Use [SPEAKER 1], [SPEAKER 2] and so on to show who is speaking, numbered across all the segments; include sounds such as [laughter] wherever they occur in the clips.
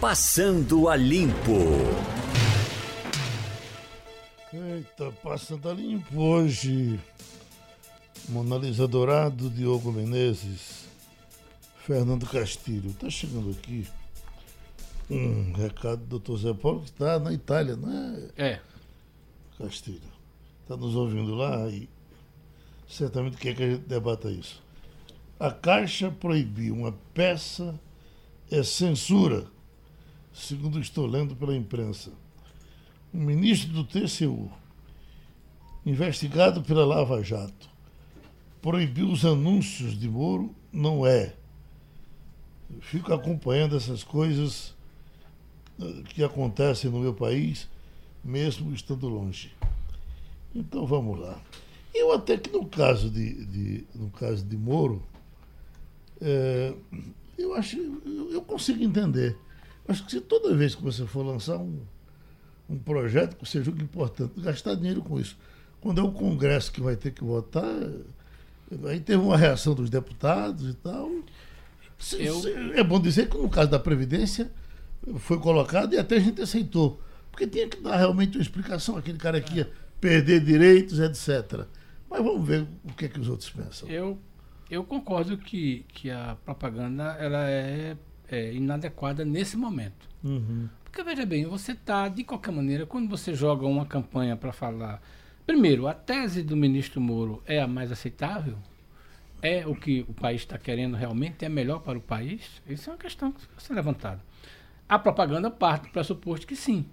[SPEAKER 1] Passando a Limpo.
[SPEAKER 2] Eita, passando a limpo hoje. Mona Lisa Dourado, Diogo Menezes, Fernando Castilho. Tá chegando aqui um recado do Dr. Zé Paulo, que está na Itália, né?
[SPEAKER 3] É.
[SPEAKER 2] Castilho. Está nos ouvindo lá e certamente quer que a gente debata isso. A Caixa proibiu uma peça é censura, segundo estou lendo pela imprensa. O ministro do TCU, investigado pela Lava Jato, proibiu os anúncios de Moro, não é. Eu fico acompanhando essas coisas eh, que acontecem no meu país, mesmo estando longe. Então vamos lá. Eu até que no caso de, de no caso de Moro, é, eu acho, eu, eu consigo entender. Acho que se toda vez que você for lançar um, um projeto que você julga importante, gastar dinheiro com isso, quando é o Congresso que vai ter que votar, aí teve uma reação dos deputados e tal. Se,
[SPEAKER 3] Eu-
[SPEAKER 2] se- é bom dizer que no caso da Previdência foi colocado e até a gente aceitou. Porque tinha que dar realmente uma explicação, aquele cara que ia perder direitos, etc. Mas vamos ver o que é que os outros pensam.
[SPEAKER 3] Eu, eu concordo que, que a propaganda ela é, é inadequada nesse momento.
[SPEAKER 2] Uhum.
[SPEAKER 3] Porque veja bem, você está, de qualquer maneira, quando você joga uma campanha para falar. Primeiro, a tese do ministro Moro é a mais aceitável? É o que o país está querendo realmente? É melhor para o país? Isso é uma questão que vai ser levantada. A propaganda parte do pressuposto que sim.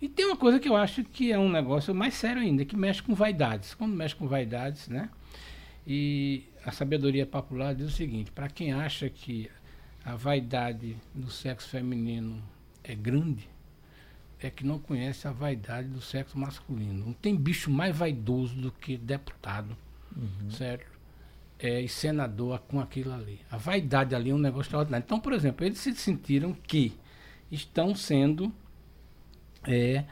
[SPEAKER 3] E tem uma coisa que eu acho que é um negócio mais sério ainda, que mexe com vaidades. Quando mexe com vaidades, né? E a sabedoria popular diz o seguinte: para quem acha que a vaidade do sexo feminino é grande, é que não conhece a vaidade do sexo masculino. Não tem bicho mais vaidoso do que deputado, certo? É, e senador com aquilo ali. A vaidade ali é um negócio extraordinário. Então, por exemplo, eles se sentiram que estão sendo é,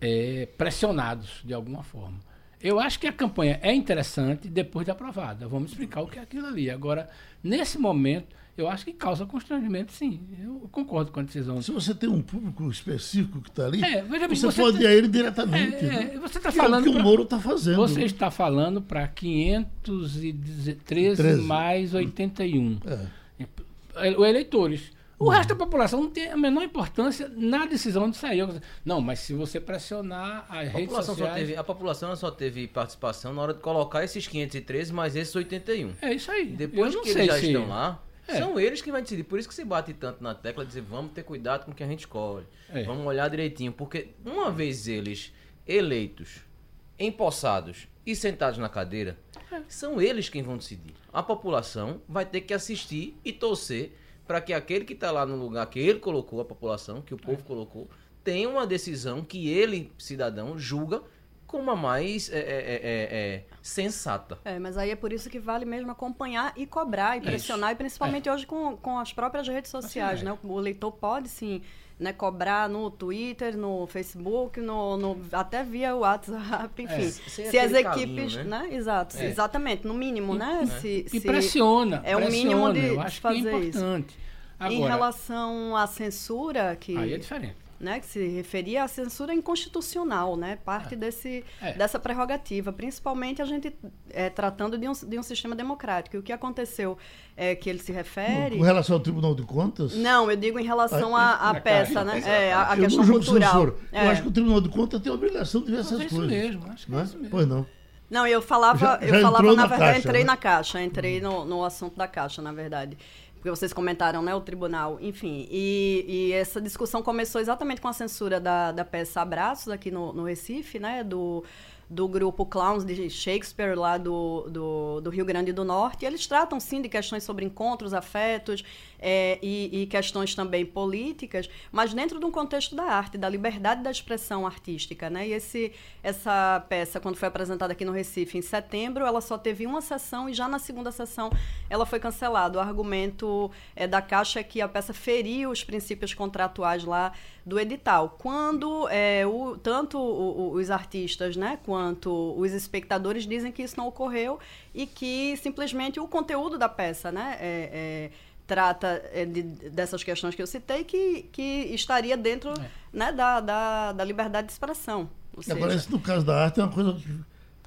[SPEAKER 3] é, pressionados de alguma forma. Eu acho que a campanha é interessante depois de aprovada. Vamos explicar o que é aquilo ali. Agora, nesse momento, eu acho que causa constrangimento, sim. Eu concordo com a decisão.
[SPEAKER 2] Se você tem um público específico que está ali,
[SPEAKER 3] É, veja
[SPEAKER 2] você,
[SPEAKER 3] você
[SPEAKER 2] pode ir a ele diretamente.
[SPEAKER 3] É,
[SPEAKER 2] né?
[SPEAKER 3] é, você está
[SPEAKER 2] Que é o
[SPEAKER 3] falando
[SPEAKER 2] que o Moro está fazendo.
[SPEAKER 3] Você está falando para 513
[SPEAKER 2] 13.
[SPEAKER 3] mais 81.
[SPEAKER 2] É.
[SPEAKER 3] o eleitores. O resto da população não tem a menor importância na decisão de sair. Não, mas se você pressionar as
[SPEAKER 4] A
[SPEAKER 3] redes
[SPEAKER 4] população, só
[SPEAKER 3] sociais.
[SPEAKER 4] teve, a população só teve participação na hora de colocar esses 513 mais esses 81.
[SPEAKER 3] É isso aí.
[SPEAKER 4] Depois
[SPEAKER 3] Eu não
[SPEAKER 4] que
[SPEAKER 3] sei
[SPEAKER 4] eles já
[SPEAKER 3] se-
[SPEAKER 4] estão lá,
[SPEAKER 3] É.
[SPEAKER 4] são eles que vão decidir. Por isso que se bate tanto na tecla de dizer vamos ter cuidado com o que a gente escolhe.
[SPEAKER 3] É.
[SPEAKER 4] Vamos olhar direitinho. Porque uma vez eles eleitos, empossados e sentados na cadeira,
[SPEAKER 3] É.
[SPEAKER 4] são eles quem vão decidir. A população vai ter que assistir e torcer para que aquele que está lá no lugar que ele colocou, a população, que o
[SPEAKER 3] É.
[SPEAKER 4] povo colocou, tenha uma decisão que ele, cidadão, julga como a mais é, é, é, é, é, sensata.
[SPEAKER 5] É, mas aí é por isso que vale mesmo acompanhar e cobrar e pressionar, e principalmente hoje com, com as próprias redes sociais,
[SPEAKER 3] Assim,
[SPEAKER 5] né? O eleitor pode sim né, cobrar no Twitter, no Facebook, no, no- até via WhatsApp, enfim.
[SPEAKER 3] É,
[SPEAKER 5] se as equipes,
[SPEAKER 4] né?
[SPEAKER 5] né? Exato,
[SPEAKER 3] É.
[SPEAKER 5] exatamente, no mínimo, né? Se,
[SPEAKER 3] E
[SPEAKER 5] se-
[SPEAKER 3] pressiona.
[SPEAKER 5] é o mínimo de
[SPEAKER 3] Eu acho que é
[SPEAKER 5] fazer isso.
[SPEAKER 3] importante. Agora,
[SPEAKER 5] Em relação à censura, que,
[SPEAKER 3] aí é diferente.
[SPEAKER 5] Né, que se referia à censura inconstitucional, né? Parte desse,
[SPEAKER 3] É.
[SPEAKER 5] dessa prerrogativa, principalmente a gente é, tratando de um, de um sistema democrático. E o que aconteceu é que ele se refere.
[SPEAKER 2] Com relação ao Tribunal de Contas.
[SPEAKER 5] Não, eu digo em relação
[SPEAKER 2] Ah,
[SPEAKER 5] à à
[SPEAKER 3] na
[SPEAKER 5] peça,
[SPEAKER 3] caixa,
[SPEAKER 5] né? É, a, a questão cultural. É.
[SPEAKER 2] Eu acho que o Tribunal de Contas tem a obrigação de ver essas
[SPEAKER 3] é
[SPEAKER 2] coisas.
[SPEAKER 3] mesmo, acho que é
[SPEAKER 2] né?
[SPEAKER 3] isso mesmo.
[SPEAKER 2] Pois não.
[SPEAKER 5] Não, eu falava,
[SPEAKER 2] Já- já
[SPEAKER 5] eu falava na
[SPEAKER 2] na
[SPEAKER 5] verdade,
[SPEAKER 2] caixa,
[SPEAKER 5] entrei
[SPEAKER 2] né?
[SPEAKER 5] na caixa, entrei no, no assunto da caixa, na verdade. Porque vocês comentaram, né, o tribunal, enfim. E, e essa discussão começou exatamente com a censura da, da peça Abraços aqui no, no Recife, né, do, do grupo Clowns de Shakespeare lá do, do, do Rio Grande do Norte. E eles tratam, sim, de questões sobre encontros, afetos é, e, e questões também políticas, mas dentro de um contexto da arte, da liberdade da expressão artística, né? E esse, essa peça, quando foi apresentada aqui no Recife em setembro, ela só teve uma sessão e já na segunda sessão ela foi cancelada. O argumento é, da Caixa é que a peça feriu os princípios contratuais lá do edital. Quando é, o, tanto o- o- os artistas né, quanto os espectadores dizem que isso não ocorreu e que simplesmente o conteúdo da peça né, é, é, trata é, de, dessas questões que eu citei, que, que estaria dentro é. né, da, da, da, liberdade de expressão.
[SPEAKER 2] Agora, isso no caso da arte é uma coisa que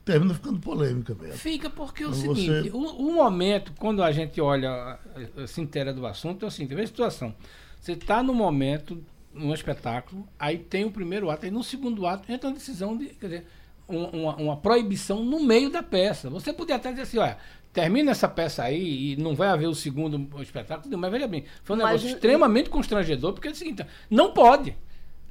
[SPEAKER 2] termina ficando polêmica mesmo.
[SPEAKER 3] Fica porque é o então seguinte, você... o, o, momento, quando a gente olha, se inteira do assunto, é o seguinte, vê a situação. Você está no momento, num espetáculo, aí tem o primeiro ato, aí no segundo ato entra uma decisão de, quer dizer, uma, uma, proibição no meio da peça. Você podia até dizer assim, olha, termina essa peça aí e não vai haver o segundo espetáculo, mas veja bem, foi um mas, negócio extremamente constrangedor, porque é o seguinte, não pode.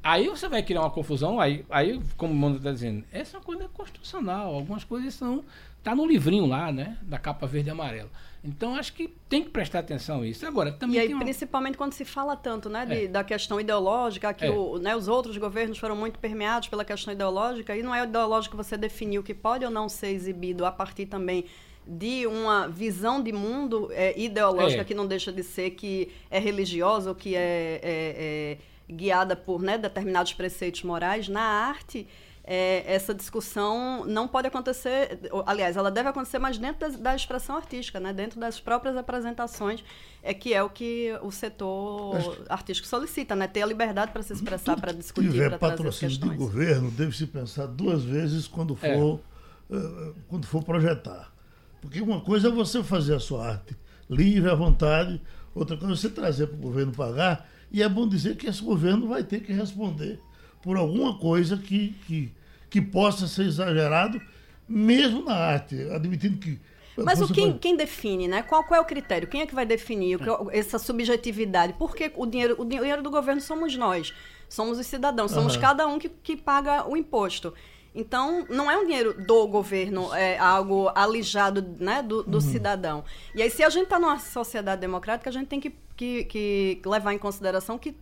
[SPEAKER 3] Aí você vai criar uma confusão, aí, aí como o mundo está dizendo, essa é coisa constitucional, algumas coisas são. Tá no livrinho lá, né? Da capa verde e amarela. Então acho que tem que prestar atenção a isso. Agora, também.
[SPEAKER 5] E aí,
[SPEAKER 3] uma...
[SPEAKER 5] principalmente quando se fala tanto, né, de, é. da questão ideológica, que é. o, né, os outros governos foram muito permeados pela questão ideológica, e não é ideológico você definir o que pode ou não ser exibido a partir também de uma visão de mundo é, ideológica é. que não deixa de ser que é religiosa ou que é, é, é guiada por né, determinados preceitos morais, na arte, é, essa discussão não pode acontecer, aliás, ela deve acontecer, mas dentro da, da, expressão artística, né? dentro das próprias apresentações, é que é o que o setor artístico solicita, né? ter a liberdade para se expressar, para discutir,
[SPEAKER 2] para trazer patrocínio do governo, deve se pensar duas vezes quando é. for, é. quando for projetar. Porque uma coisa é você fazer a sua arte livre, à vontade, outra coisa é você trazer para o governo pagar e é bom dizer que esse governo vai ter que responder por alguma coisa que, que, que possa ser exagerado, mesmo na arte, admitindo que.
[SPEAKER 5] Mas o quem, quem define, né? Qual, qual é o critério? Quem é que vai definir é. essa subjetividade? Porque o dinheiro, o dinheiro do governo somos nós, somos os cidadãos, somos uhum. cada um que, que paga o imposto. Então, não é um dinheiro do governo, é algo alijado né, do, do uhum. cidadão. E aí, se a gente está numa sociedade democrática, a gente tem que que, que levar em consideração que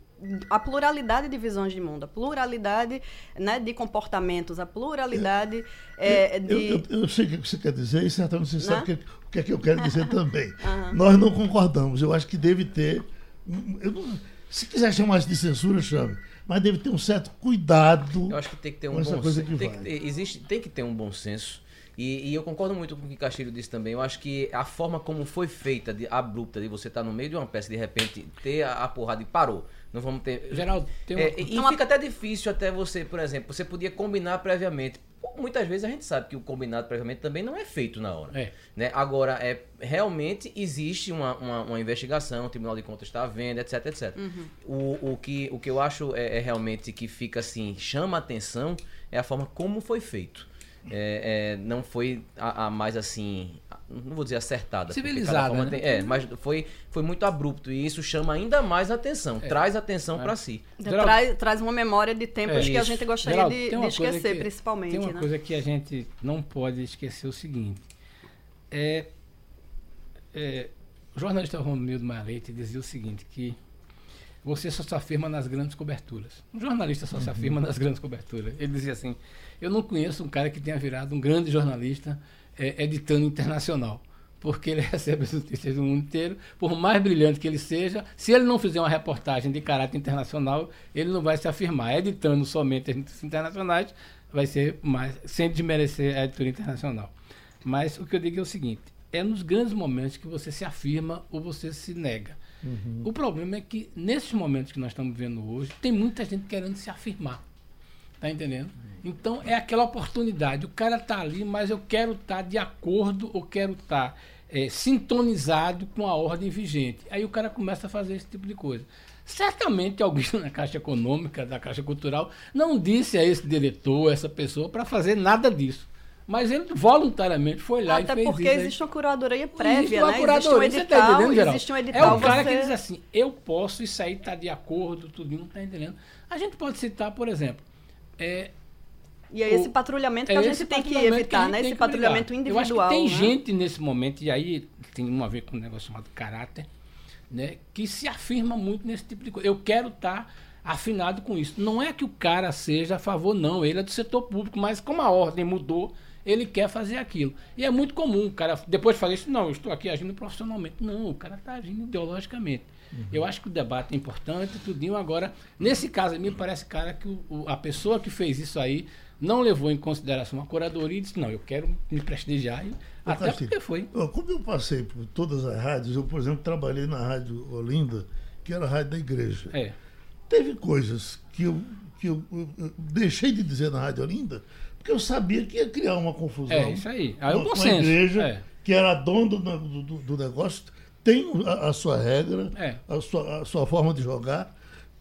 [SPEAKER 5] a pluralidade de visões de mundo, a pluralidade né, de comportamentos, a pluralidade eu, é, de.
[SPEAKER 2] Eu, eu, eu, sei o que você quer dizer e certamente você né? sabe o que, o que é que eu quero dizer [laughs] também. Uhum. Nós não concordamos. Eu acho que deve ter. Não, se quiser chamar isso de censura, chame. Mas deve ter um certo cuidado.
[SPEAKER 4] Eu acho que tem que ter um bom senso. Tem, que, existe, tem que ter um bom senso e, e, eu concordo muito com o que Castilho disse também. Eu acho que a forma como foi feita, de, abrupta, de você estar tá no meio de uma peça de repente ter a, a porrada e parou. Não vamos ter.
[SPEAKER 3] Geraldo, tem uma...
[SPEAKER 4] é, E uma... fica até difícil até você, por exemplo, você podia combinar previamente. Muitas vezes a gente sabe que o combinado previamente também não é feito na hora. É. Né? Agora, é, realmente existe uma, uma, uma, investigação, o Tribunal de Contas está vendo, etc, etc. Uhum. O, o, que, o que eu acho é, é realmente que fica assim, chama atenção, é a forma como foi feito é, é, não foi a, a, mais assim, não vou dizer acertada.
[SPEAKER 3] Civilizada, né?
[SPEAKER 4] tem, é, mas foi, foi muito abrupto e isso chama ainda mais atenção, é. traz atenção para si.
[SPEAKER 5] Geraldo, traz, traz uma memória de tempos que a gente gostaria Geraldo, de, de esquecer, que, principalmente.
[SPEAKER 3] Tem uma
[SPEAKER 5] né?
[SPEAKER 3] coisa que a gente não pode esquecer o seguinte, é, é o jornalista Romildo Marleite dizia o seguinte, que você só se afirma nas grandes coberturas. Um jornalista só uhum. se afirma nas grandes coberturas. Ele dizia assim: Eu não conheço um cara que tenha virado um grande jornalista é, editando internacional. Porque ele [laughs] recebe as notícias do mundo inteiro, por mais brilhante que ele seja, se ele não fizer uma reportagem de caráter internacional, ele não vai se afirmar. Editando somente as notícias internacionais, vai ser mais, sem desmerecer a editora internacional. Mas o que eu digo é o seguinte: é nos grandes momentos que você se afirma ou você se nega. Uhum. O problema é que, nesses momentos que nós estamos vivendo hoje, tem muita gente querendo se afirmar. Tá entendendo? Então, é aquela oportunidade. O cara tá ali, mas eu quero estar tá de acordo ou quero estar tá, é, sintonizado com a ordem vigente. Aí o cara começa a fazer esse tipo de coisa. Certamente alguém [laughs] na Caixa Econômica, da Caixa Cultural, não disse a esse diretor, essa pessoa, para fazer nada disso. Mas ele voluntariamente foi lá
[SPEAKER 5] Até
[SPEAKER 3] e fez
[SPEAKER 5] porque
[SPEAKER 3] isso.
[SPEAKER 5] existe uma curadoria prévia, existe uma
[SPEAKER 3] né? Curadoria, existe um edital, você tá entendendo,
[SPEAKER 5] existe um edital.
[SPEAKER 3] É o cara você... que diz assim, eu posso, isso aí está de acordo, tudo não está entendendo. A gente pode citar, por exemplo, é,
[SPEAKER 5] e é esse patrulhamento que é a gente tem que evitar, que né? Esse patrulhamento individual. Eu acho que
[SPEAKER 3] tem
[SPEAKER 5] né?
[SPEAKER 3] gente nesse momento, e aí tem uma a ver com um negócio chamado caráter, né? Que se afirma muito nesse tipo de coisa. Eu quero estar tá afinado com isso. Não é que o cara seja a favor, não. Ele é do setor público, mas como a ordem mudou, ele quer fazer aquilo. E é muito comum o cara, depois de fazer isso, não, eu estou aqui agindo profissionalmente. Não, o cara está agindo ideologicamente. Uhum. Eu acho que o debate é importante, tudinho. Agora, nesse caso, me parece, cara, que o, a pessoa que fez isso aí não levou em consideração a curadoria e disse, não, eu quero me prestigiar. E, até Castilho, porque foi.
[SPEAKER 2] Como eu passei por todas as rádios, eu, por exemplo, trabalhei na Rádio Olinda, que era a rádio da igreja.
[SPEAKER 3] É.
[SPEAKER 2] Teve coisas que eu, que eu, eu deixei de dizer na Rádio Olinda, porque eu sabia que ia criar uma confusão.
[SPEAKER 3] É, isso aí. Aí o
[SPEAKER 2] consenso. igreja é. que era dona do, do, do, negócio, tem a, a sua regra,
[SPEAKER 3] é.
[SPEAKER 2] a, sua, a sua forma de jogar,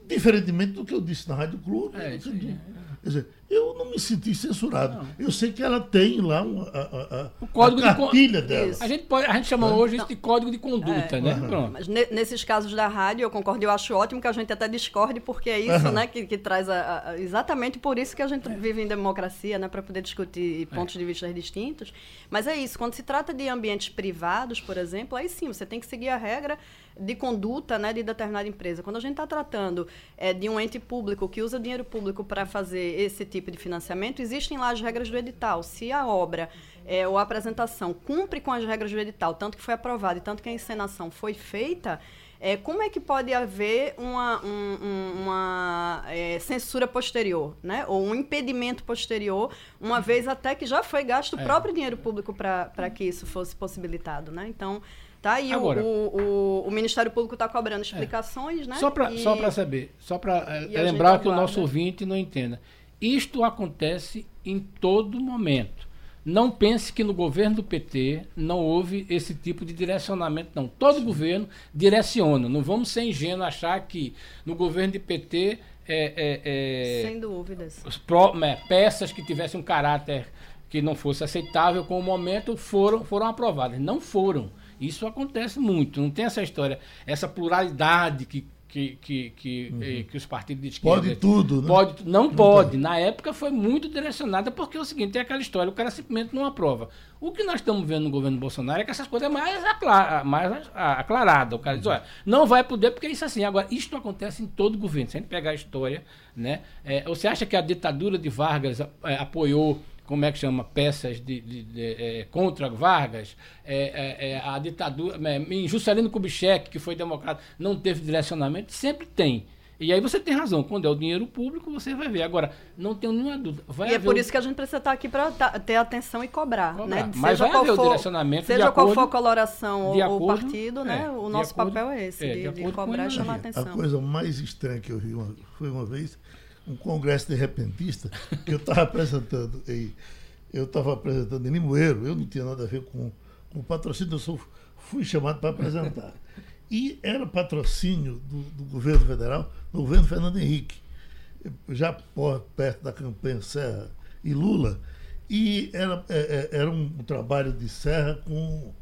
[SPEAKER 2] diferentemente do que eu disse na Rádio Clube.
[SPEAKER 3] É,
[SPEAKER 2] do, do, quer dizer, eu não me senti censurado. Não. Eu sei que ela tem lá uma, a, a,
[SPEAKER 3] o código
[SPEAKER 2] a cartilha
[SPEAKER 3] de
[SPEAKER 2] dela.
[SPEAKER 3] A gente, pode, a gente chama é. hoje isso de código de conduta, é. né?
[SPEAKER 5] Uhum. Mas nesses casos da rádio, eu concordo, eu acho ótimo que a gente até discorde, porque é isso, uhum. né, que, que traz a, a, exatamente por isso que a gente é. vive em democracia, né, para poder discutir é. pontos de vista distintos. Mas é isso, quando se trata de ambientes privados, por exemplo, aí sim, você tem que seguir a regra de conduta né, de determinada empresa. Quando a gente está tratando é, de um ente público que usa dinheiro público para fazer esse tipo de financiamento, existem lá as regras do edital. Se a obra é, ou a apresentação cumpre com as regras do edital, tanto que foi aprovado e tanto que a encenação foi feita, é, como é que pode haver uma, um, uma é, censura posterior, né? ou um impedimento posterior, uma vez até que já foi gasto o é. próprio dinheiro público para que isso fosse possibilitado? Né? Então, Tá? E Agora, o, o, o, Ministério Público está cobrando explicações, é. né?
[SPEAKER 3] Só para saber, só para é, lembrar que o nosso ouvinte não entenda. Isto acontece em todo momento. Não pense que no governo do PT não houve esse tipo de direcionamento, não. Todo governo direciona. Não vamos ser ingênuos achar que no governo do PT. É, é,
[SPEAKER 5] é, Sem dúvidas.
[SPEAKER 3] Pro, é, peças que tivessem um caráter que não fosse aceitável com o momento foram, foram aprovadas. Não foram. Isso acontece muito. Não tem essa história, essa pluralidade que que, que, que, uhum. eh, que, os partidos de esquerda.
[SPEAKER 2] Pode tudo, né?
[SPEAKER 3] Pode, não, não pode. Na época foi muito direcionada, porque é o seguinte: é aquela história, o cara simplesmente não aprova. O que nós estamos vendo no governo Bolsonaro é que essas coisas é mais, aclara, mais aclarada. O cara diz: olha, não vai poder porque é isso assim. Agora, isto acontece em todo governo. Se a gente pegar a história, né? É, você acha que a ditadura de Vargas é, apoiou como é que chama, peças de, de, de é, contra Vargas, é, é, é a ditadura, é, em Juscelino Kubitschek, que foi democrata, não teve direcionamento, sempre tem. E aí você tem razão, quando é o dinheiro público, você vai ver. Agora, não tenho nenhuma dúvida.
[SPEAKER 5] e é por o... isso que a gente precisa estar aqui para ter atenção e cobrar. cobrar. Né?
[SPEAKER 3] Mas seja vai haver for, o direcionamento.
[SPEAKER 5] Seja
[SPEAKER 3] qual
[SPEAKER 5] for a coloração ou o partido, né? o nosso acordo, papel é esse, de, de, de cobrar e chamar a atenção.
[SPEAKER 2] A coisa mais estranha que eu vi uma, foi uma vez um congresso de repentista que eu estava apresentando em, eu estava apresentando em Limoeiro, eu não tinha nada a ver com, com o patrocínio, eu só fui chamado para apresentar. E era patrocínio do, do, governo federal, do governo Fernando Henrique, já por, perto da campanha Serra e Lula, e era, é, é era um trabalho de serra com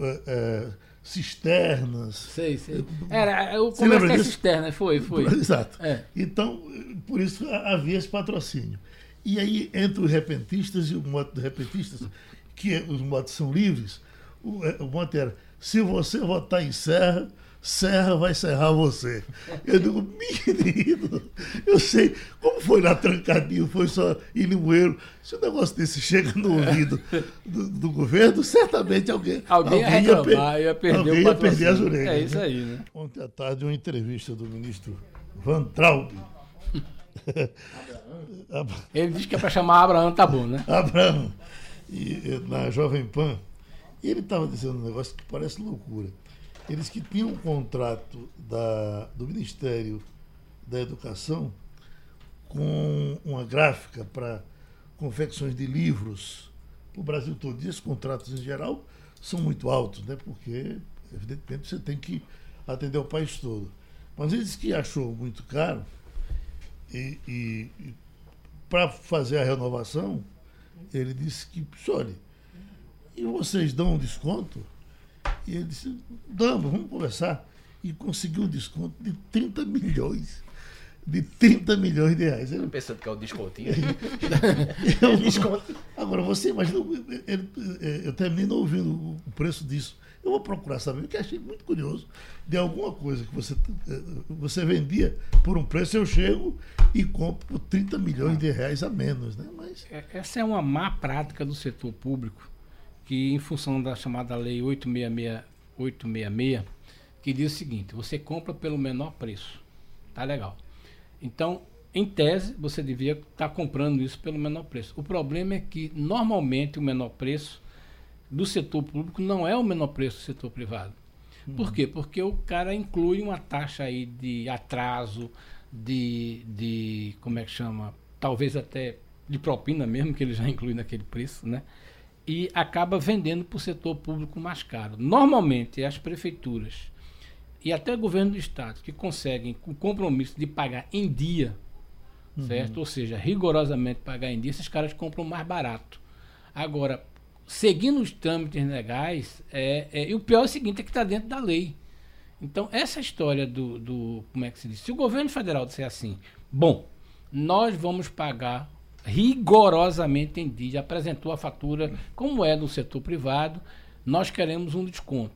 [SPEAKER 2] é, é, cisternas.
[SPEAKER 3] Sei, sei. Era o comércio da cisterna, foi, foi. [laughs]
[SPEAKER 2] Exato. É. Então, por isso havia esse patrocínio. E aí, entre os repentistas e o mote dos repentistas, que os motes são livres, o, é, o mote era: se você votar em Serra, Serra vai serrar você. Eu digo, menino, eu sei, como foi lá trancadinho, foi só em Limoeiro. Se um negócio desse chega no ouvido do, do governo, certamente alguém.
[SPEAKER 3] Alguém, alguém ia reclamar, ia, perder
[SPEAKER 2] alguém ia perder as orelhas.
[SPEAKER 3] É isso aí, né?
[SPEAKER 2] Ontem à tarde, uma entrevista do ministro Van Traub. [laughs]
[SPEAKER 3] Ele diz que é para chamar Abraão, tá bom, né?
[SPEAKER 2] Abraão, e, na Jovem Pan. E ele estava dizendo um negócio que parece loucura. Eles que tinham um contrato da, do Ministério da Educação com uma gráfica para confecções de livros para o Brasil todo. E esses contratos, em geral, são muito altos, né? porque, evidentemente, você tem que atender o país todo. Mas ele disse que achou muito caro e, e, e para fazer a renovação, ele disse que, olha, e vocês dão um desconto? E ele disse, damos, vamos conversar. E conseguiu um desconto de 30 milhões. De 30 milhões de reais.
[SPEAKER 4] Eu pensando que é o descontinho. [laughs] [laughs]
[SPEAKER 2] eu, desconto. Agora, você imagina, eu, eu terminei não ouvindo o preço disso. Eu vou procurar saber, porque achei muito curioso, de alguma coisa que você, você vendia por um preço, eu chego e compro por 30 milhões de reais a menos. Né? Mas...
[SPEAKER 3] É, essa é uma má prática do setor público que em função da chamada lei 866, 866 que diz o seguinte, você compra pelo menor preço. Tá legal. Então, em tese, você devia estar tá comprando isso pelo menor preço. O problema é que, normalmente, o menor preço do setor público não é o menor preço do setor privado. Uhum. Por quê? Porque o cara inclui uma taxa aí de atraso, de, de como é que chama? Talvez até de propina mesmo, que ele já [laughs] inclui naquele preço, né? E acaba vendendo para o setor público mais caro. Normalmente, as prefeituras e até o governo do estado que conseguem o compromisso de pagar em dia, uhum. certo? Ou seja, rigorosamente pagar em dia, esses caras compram mais barato. Agora, seguindo os trâmites legais, é, é, e o pior é o seguinte, é que está dentro da lei. Então, essa história do, do, como é que se diz? Se o governo federal disser assim, bom, nós vamos pagar rigorosamente em dia, apresentou a fatura, como é no setor privado, nós queremos um desconto.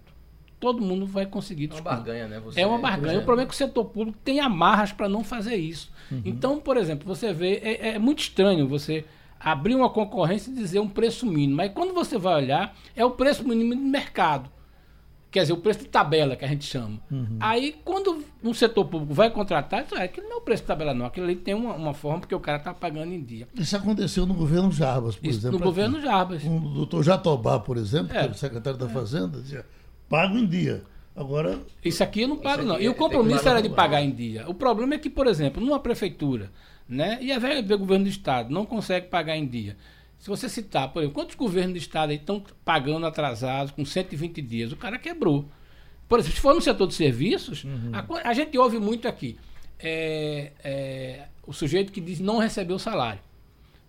[SPEAKER 3] Todo mundo vai conseguir desconto.
[SPEAKER 4] É uma barganha, né?
[SPEAKER 3] Você é uma barganha. O problema é que o setor público tem amarras para não fazer isso. Uhum. Então, por exemplo, você vê, é, é muito estranho você abrir uma concorrência e dizer um preço mínimo. Mas quando você vai olhar, é o preço mínimo do mercado. Quer dizer, o preço de tabela que a gente chama. Uhum. Aí, quando um setor público vai contratar, é aquilo não é o preço de tabela, não. Aquilo ali tem uma, uma forma porque o cara está pagando em dia.
[SPEAKER 2] Isso aconteceu no governo Jarbas, por
[SPEAKER 3] Isso,
[SPEAKER 2] exemplo.
[SPEAKER 3] No governo Jarbas.
[SPEAKER 2] O doutor Jatobá, por exemplo, é. que era o secretário da é. Fazenda, dizia, pago em dia. Agora.
[SPEAKER 3] Isso aqui eu não pago, não. E o compromisso era de pagar em dia. O problema é que, por exemplo, numa prefeitura, né? E a velha do governo do estado não consegue pagar em dia. Se você citar, por exemplo, quantos governos do estado estão pagando atrasados com 120 dias? O cara quebrou. Por exemplo, se for no setor de serviços, uhum. a, a, gente ouve muito aqui. É, é, o sujeito que diz não recebeu salário.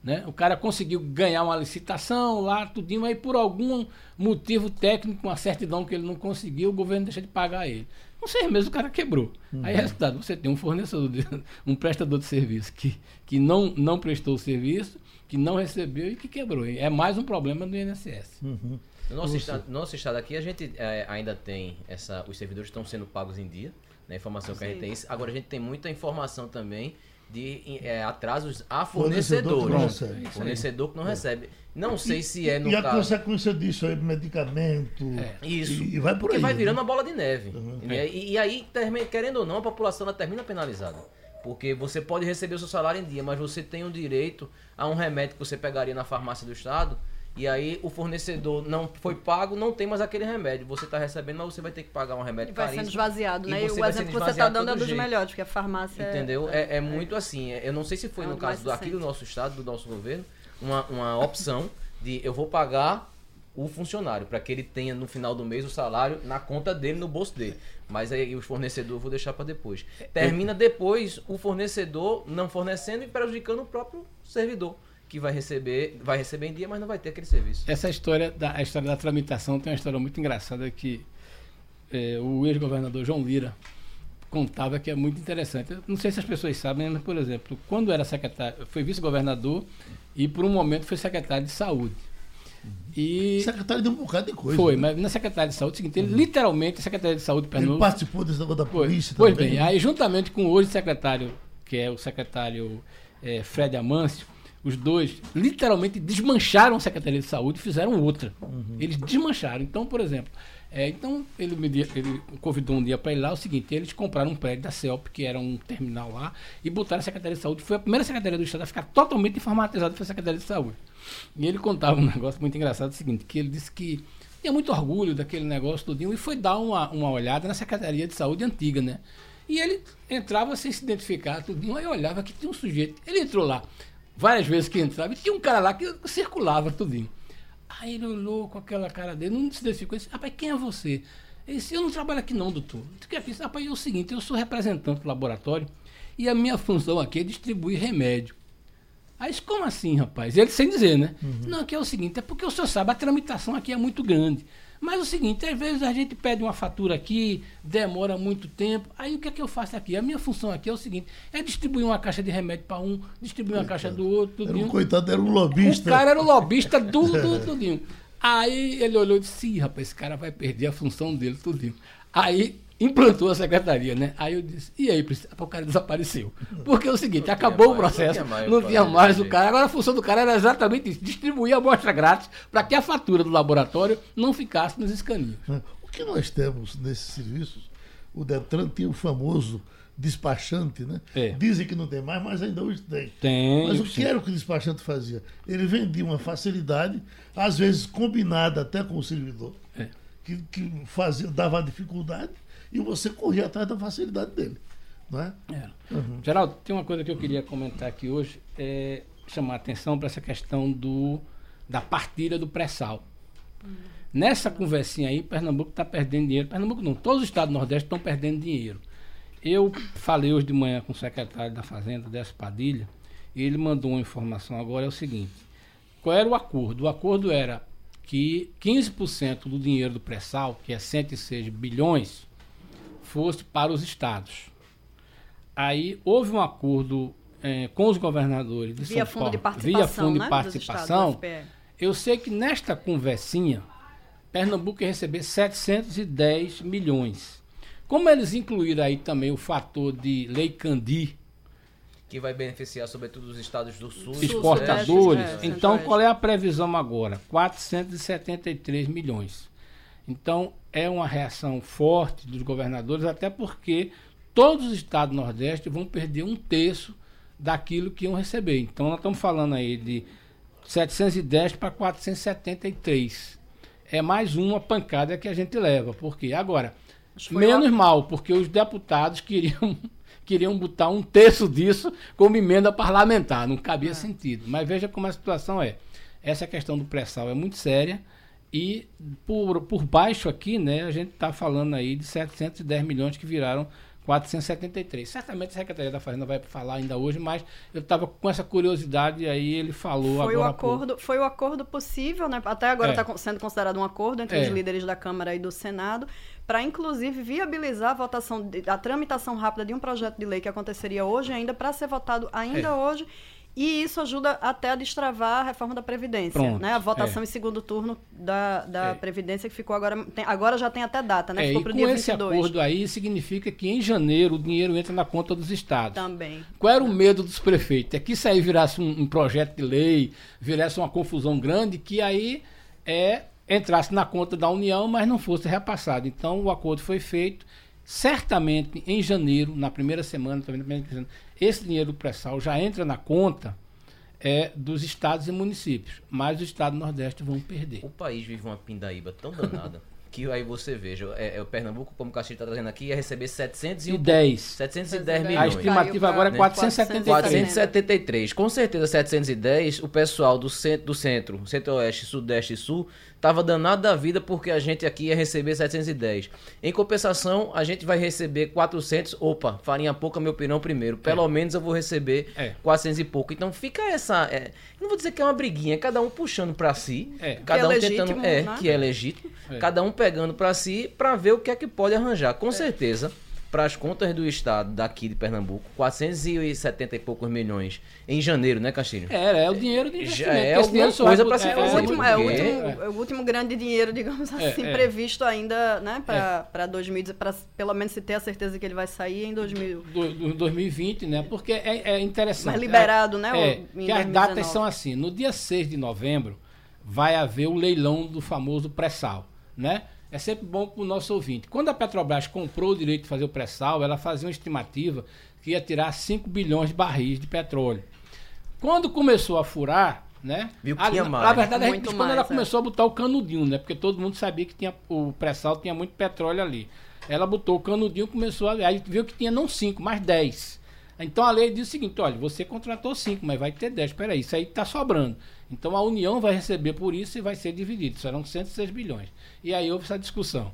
[SPEAKER 3] Né? O cara conseguiu ganhar uma licitação lá, tudinho, mas por algum motivo técnico, uma certidão que ele não conseguiu, o governo deixa de pagar ele. Com seis meses o cara quebrou. Uhum. Aí, resultado, você tem um fornecedor, de, [laughs] um prestador de serviço que, que não, não prestou o serviço, que não recebeu e que quebrou. É mais um problema do INSS.
[SPEAKER 4] Uhum. No nosso estado, nosso estado aqui, a gente é, ainda tem essa. Os servidores estão sendo pagos em dia, né? A informação que a gente tem isso. Agora a gente tem muita informação também de é, atrasos a fornecedores. Fornecedor, fornecedor que não recebe. Não sei
[SPEAKER 2] e,
[SPEAKER 4] se é no
[SPEAKER 2] e
[SPEAKER 4] caso.
[SPEAKER 2] E a consequência disso aí, medicamento.
[SPEAKER 4] É. Isso. E, e, vai por aí. vai virando né? uma bola de neve. Uhum. E, e, aí, querendo ou não, a população ela termina penalizada. Porque você pode receber o seu salário em dia, mas você tem o direito a um remédio que você pegaria na farmácia do Estado. E aí o fornecedor não foi pago, não tem mais aquele remédio. Você está recebendo, mas você vai ter que pagar um remédio
[SPEAKER 5] e vai sendo esvaziado, né? E, o exemplo que você está dando é dos jeito. melhores, porque a farmácia...
[SPEAKER 4] Entendeu? É, é, é muito assim. É, eu não sei se foi é no caso do, aqui do nosso Estado, do nosso governo, uma, uma opção de eu vou pagar o funcionário, para que ele tenha no final do mês o salário na conta dele, no bolso dele. Mas aí os fornecedores vou deixar para depois. Termina depois o fornecedor não fornecendo e prejudicando o próprio servidor que vai receber, vai receber em dia, mas não vai ter aquele serviço.
[SPEAKER 3] Essa história da a história da tramitação tem uma história muito engraçada que é, o ex-governador João Lira contava que é muito interessante. Eu não sei se as pessoas sabem, mas por exemplo, quando era secretário, foi vice-governador e por um momento foi secretário de saúde.
[SPEAKER 2] E secretário de um bocado de coisa.
[SPEAKER 3] Foi, né? mas na secretária de saúde, é o seguinte, ele uhum. literalmente, secretário de saúde
[SPEAKER 2] Pernambuco. Ele participou desse negócio da polícia
[SPEAKER 3] Pois bem, né? aí juntamente com o hoje secretário, que é o secretário é, Fred Amâncio, os dois literalmente desmancharam a Secretaria de Saúde e fizeram outra. Uhum. Eles desmancharam. Então, por exemplo, é, então ele me ele convidou um dia para ir lá, o seguinte, eles compraram um prédio da CELP, que era um terminal lá, e botaram a Secretaria de Saúde. Foi a primeira Secretaria do Estado a ficar totalmente informatizada, foi a Secretaria de Saúde. E ele contava um [laughs] negócio muito engraçado, o seguinte, que ele disse que tinha muito orgulho daquele negócio tudinho e foi dar uma, uma olhada na Secretaria de Saúde antiga, né? E ele entrava sem se identificar, tudinho, aí olhava que tinha um sujeito. Ele entrou lá várias vezes que entrava e tinha um cara lá que circulava tudinho. Aí ele olhou com aquela cara dele, não se identificou, disse, rapaz, quem é você? Ele disse, eu não trabalho aqui não, doutor. O que é isso? Rapaz, é o seguinte, eu sou representante do laboratório e a minha função aqui é distribuir remédio. Aí, como assim, rapaz? Ele sem dizer, né? Uhum. Não, que é o seguinte, é porque o senhor sabe, a tramitação aqui é muito grande. Mas é o seguinte, às vezes a gente pede uma fatura aqui, demora muito tempo. Aí o que é que eu faço aqui? A minha função aqui é o seguinte: é distribuir uma caixa de remédio para um, distribuir uma caixa do outro,
[SPEAKER 2] tudo. Um, coitado, era um lobista.
[SPEAKER 3] O cara era o lobista do, do tudinho. Aí ele olhou e disse: rapaz, esse cara vai perder a função dele, tudinho. Aí implantou a secretaria, né? Aí eu disse, e aí, o cara desapareceu. Porque é o seguinte, não acabou o processo, não tinha mais, não tinha mais o cara. Agora a função do cara era exatamente isso, distribuir a amostra grátis para que a fatura do laboratório não ficasse nos escaninhos.
[SPEAKER 2] O que nós temos nesses serviços, o Detran tinha o famoso despachante, né?
[SPEAKER 3] É.
[SPEAKER 2] Dizem que não tem mais, mas ainda hoje tem.
[SPEAKER 3] Tem.
[SPEAKER 2] Mas o que
[SPEAKER 3] sim.
[SPEAKER 2] era o que o despachante fazia? Ele vendia uma facilidade, às vezes combinada até com o servidor,
[SPEAKER 3] É.
[SPEAKER 2] que, que fazia, dava dificuldade e você corria atrás da facilidade dele. Não é?
[SPEAKER 3] É. Geraldo, tem uma coisa que eu queria comentar aqui hoje, é chamar a atenção para essa questão do, da partilha do pré-sal. Nessa conversinha aí, Pernambuco está perdendo dinheiro. Pernambuco não, todos os estados do Nordeste estão perdendo dinheiro. Eu falei hoje de manhã com o secretário da Fazenda, Décio Padilha, e ele mandou uma informação agora, é o seguinte. Qual era o acordo? O acordo era que 15% do dinheiro do pré-sal, que é 106 bilhões, fosse para os estados. Aí houve um acordo eh, com os governadores de
[SPEAKER 5] Via
[SPEAKER 3] São
[SPEAKER 5] fundo de
[SPEAKER 3] Paulo,
[SPEAKER 5] participação,
[SPEAKER 3] via fundo
[SPEAKER 5] né,
[SPEAKER 3] de participação. Eu sei que nesta conversinha, Pernambuco ia receber 710 milhões. Como eles incluíram aí também o fator de Lei Candi,
[SPEAKER 4] Que vai beneficiar, sobretudo, os estados do sul.
[SPEAKER 3] exportadores,
[SPEAKER 5] Sudeste, é,
[SPEAKER 3] então qual é a previsão agora? 473 milhões. Então é uma reação forte dos governadores, até porque todos os estados do Nordeste vão perder um terço daquilo que iam receber. Então nós estamos falando aí de 710 para 473. É mais uma pancada que a gente leva. Porque agora, menos
[SPEAKER 5] uma-
[SPEAKER 3] mal, porque os deputados queriam [laughs] queriam botar um terço disso como emenda parlamentar, não cabia
[SPEAKER 5] É.
[SPEAKER 3] sentido. Mas veja como a situação é. Essa questão do pré-sal é muito séria e por, por baixo aqui, né, a gente está falando aí de 710 milhões que viraram 473. Certamente a Secretaria da Fazenda vai falar ainda hoje, mas eu estava com essa curiosidade e aí ele falou
[SPEAKER 5] Foi o,
[SPEAKER 3] agora pouco.
[SPEAKER 5] acordo, foi o acordo possível, né? Até agora
[SPEAKER 3] É.
[SPEAKER 5] está sendo considerado um acordo entre
[SPEAKER 3] É.
[SPEAKER 5] os líderes da Câmara e do Senado, para inclusive viabilizar a votação, a tramitação rápida de um projeto de lei que aconteceria hoje ainda, para ser votado ainda
[SPEAKER 3] É.
[SPEAKER 5] hoje. E isso ajuda até a destravar a reforma da Previdência,
[SPEAKER 3] Pronto,
[SPEAKER 5] né? A votação
[SPEAKER 3] é.
[SPEAKER 5] em segundo turno da, da
[SPEAKER 3] É.
[SPEAKER 5] Previdência que ficou agora, tem- agora já tem até data, né?
[SPEAKER 3] É,
[SPEAKER 5] Ficou para o dia
[SPEAKER 3] esse
[SPEAKER 5] 22
[SPEAKER 3] acordo aí significa que em janeiro o dinheiro entra na conta dos estados.
[SPEAKER 5] também.
[SPEAKER 3] Qual era o medo dos prefeitos? É que isso aí virasse um, um projeto de lei, virasse uma confusão grande, que aí é, entrasse na conta da União, mas não fosse repassado. Então o acordo foi feito. Certamente em janeiro, na primeira semana, também na primeira semana, esse dinheiro do pré-sal já entra na conta é, dos estados e municípios. Mas os estados do Nordeste vão perder.
[SPEAKER 4] O país vive uma pindaíba tão danada [laughs] que aí você veja, é, é o Pernambuco, como o Castilho está trazendo aqui, ia receber 700
[SPEAKER 3] E
[SPEAKER 4] e
[SPEAKER 3] 10.
[SPEAKER 4] 710
[SPEAKER 3] A
[SPEAKER 4] milhões.
[SPEAKER 3] estimativa agora é
[SPEAKER 5] Né?
[SPEAKER 3] 473.
[SPEAKER 4] 473. Com certeza 710, o pessoal do centro, do centro, centro-oeste, sudeste e sul, tava danado da vida porque a gente aqui ia receber 710. Em compensação, a gente vai receber 400. Opa, farinha pouca, meu pirão primeiro. Pelo menos eu vou receber
[SPEAKER 3] É.
[SPEAKER 4] 400 e pouco. Então fica essa. é, não vou dizer que é uma briguinha, é cada um puxando pra si.
[SPEAKER 3] É.
[SPEAKER 4] Cada
[SPEAKER 5] Que é
[SPEAKER 4] um tentando.
[SPEAKER 5] legítimo,
[SPEAKER 4] É,
[SPEAKER 5] né?
[SPEAKER 4] que é legítimo.
[SPEAKER 3] É.
[SPEAKER 4] Cada um pegando pra si pra ver o que é que pode arranjar. Com certeza. Para as contas do estado daqui de Pernambuco, 470 e poucos milhões em janeiro, né, Castilho?
[SPEAKER 3] É, é o dinheiro de
[SPEAKER 4] Já
[SPEAKER 3] investimento.
[SPEAKER 4] é
[SPEAKER 3] que esse
[SPEAKER 4] alguma coisa pra se
[SPEAKER 3] é,
[SPEAKER 5] É o
[SPEAKER 4] fazer,
[SPEAKER 5] último, é o último, é o último grande dinheiro, [laughs] digamos
[SPEAKER 3] É,
[SPEAKER 5] assim,
[SPEAKER 3] é.
[SPEAKER 5] previsto ainda, né, para para 2000, para pelo menos se ter a certeza que ele vai sair em 2000.
[SPEAKER 3] do, do 2020, né? Porque é, é interessante.
[SPEAKER 5] Mas liberado, né,
[SPEAKER 3] É, que as
[SPEAKER 5] 2019.
[SPEAKER 3] datas são assim. No dia 6 de novembro vai haver o leilão do famoso pré-sal, né? É sempre bom para o nosso ouvinte. Quando a Petrobras comprou o direito de fazer o pré-sal, ela fazia uma estimativa que ia tirar 5 bilhões de barris de petróleo. Quando começou a furar, né?
[SPEAKER 4] Viu que
[SPEAKER 3] a,
[SPEAKER 4] mais.
[SPEAKER 3] Na verdade, a gente quando ela
[SPEAKER 5] é.
[SPEAKER 3] começou a botar o canudinho, né? Porque todo mundo sabia que tinha, o pré-sal tinha muito petróleo ali. Ela botou o canudinho, começou a. Aí viu que tinha não 5, mas 10. Então a lei diz o seguinte: olha, você contratou 5, mas vai ter 10. Peraí, isso aí está sobrando. Então a União vai receber por isso e vai ser dividido. Serão 106 bilhões. E aí houve essa discussão.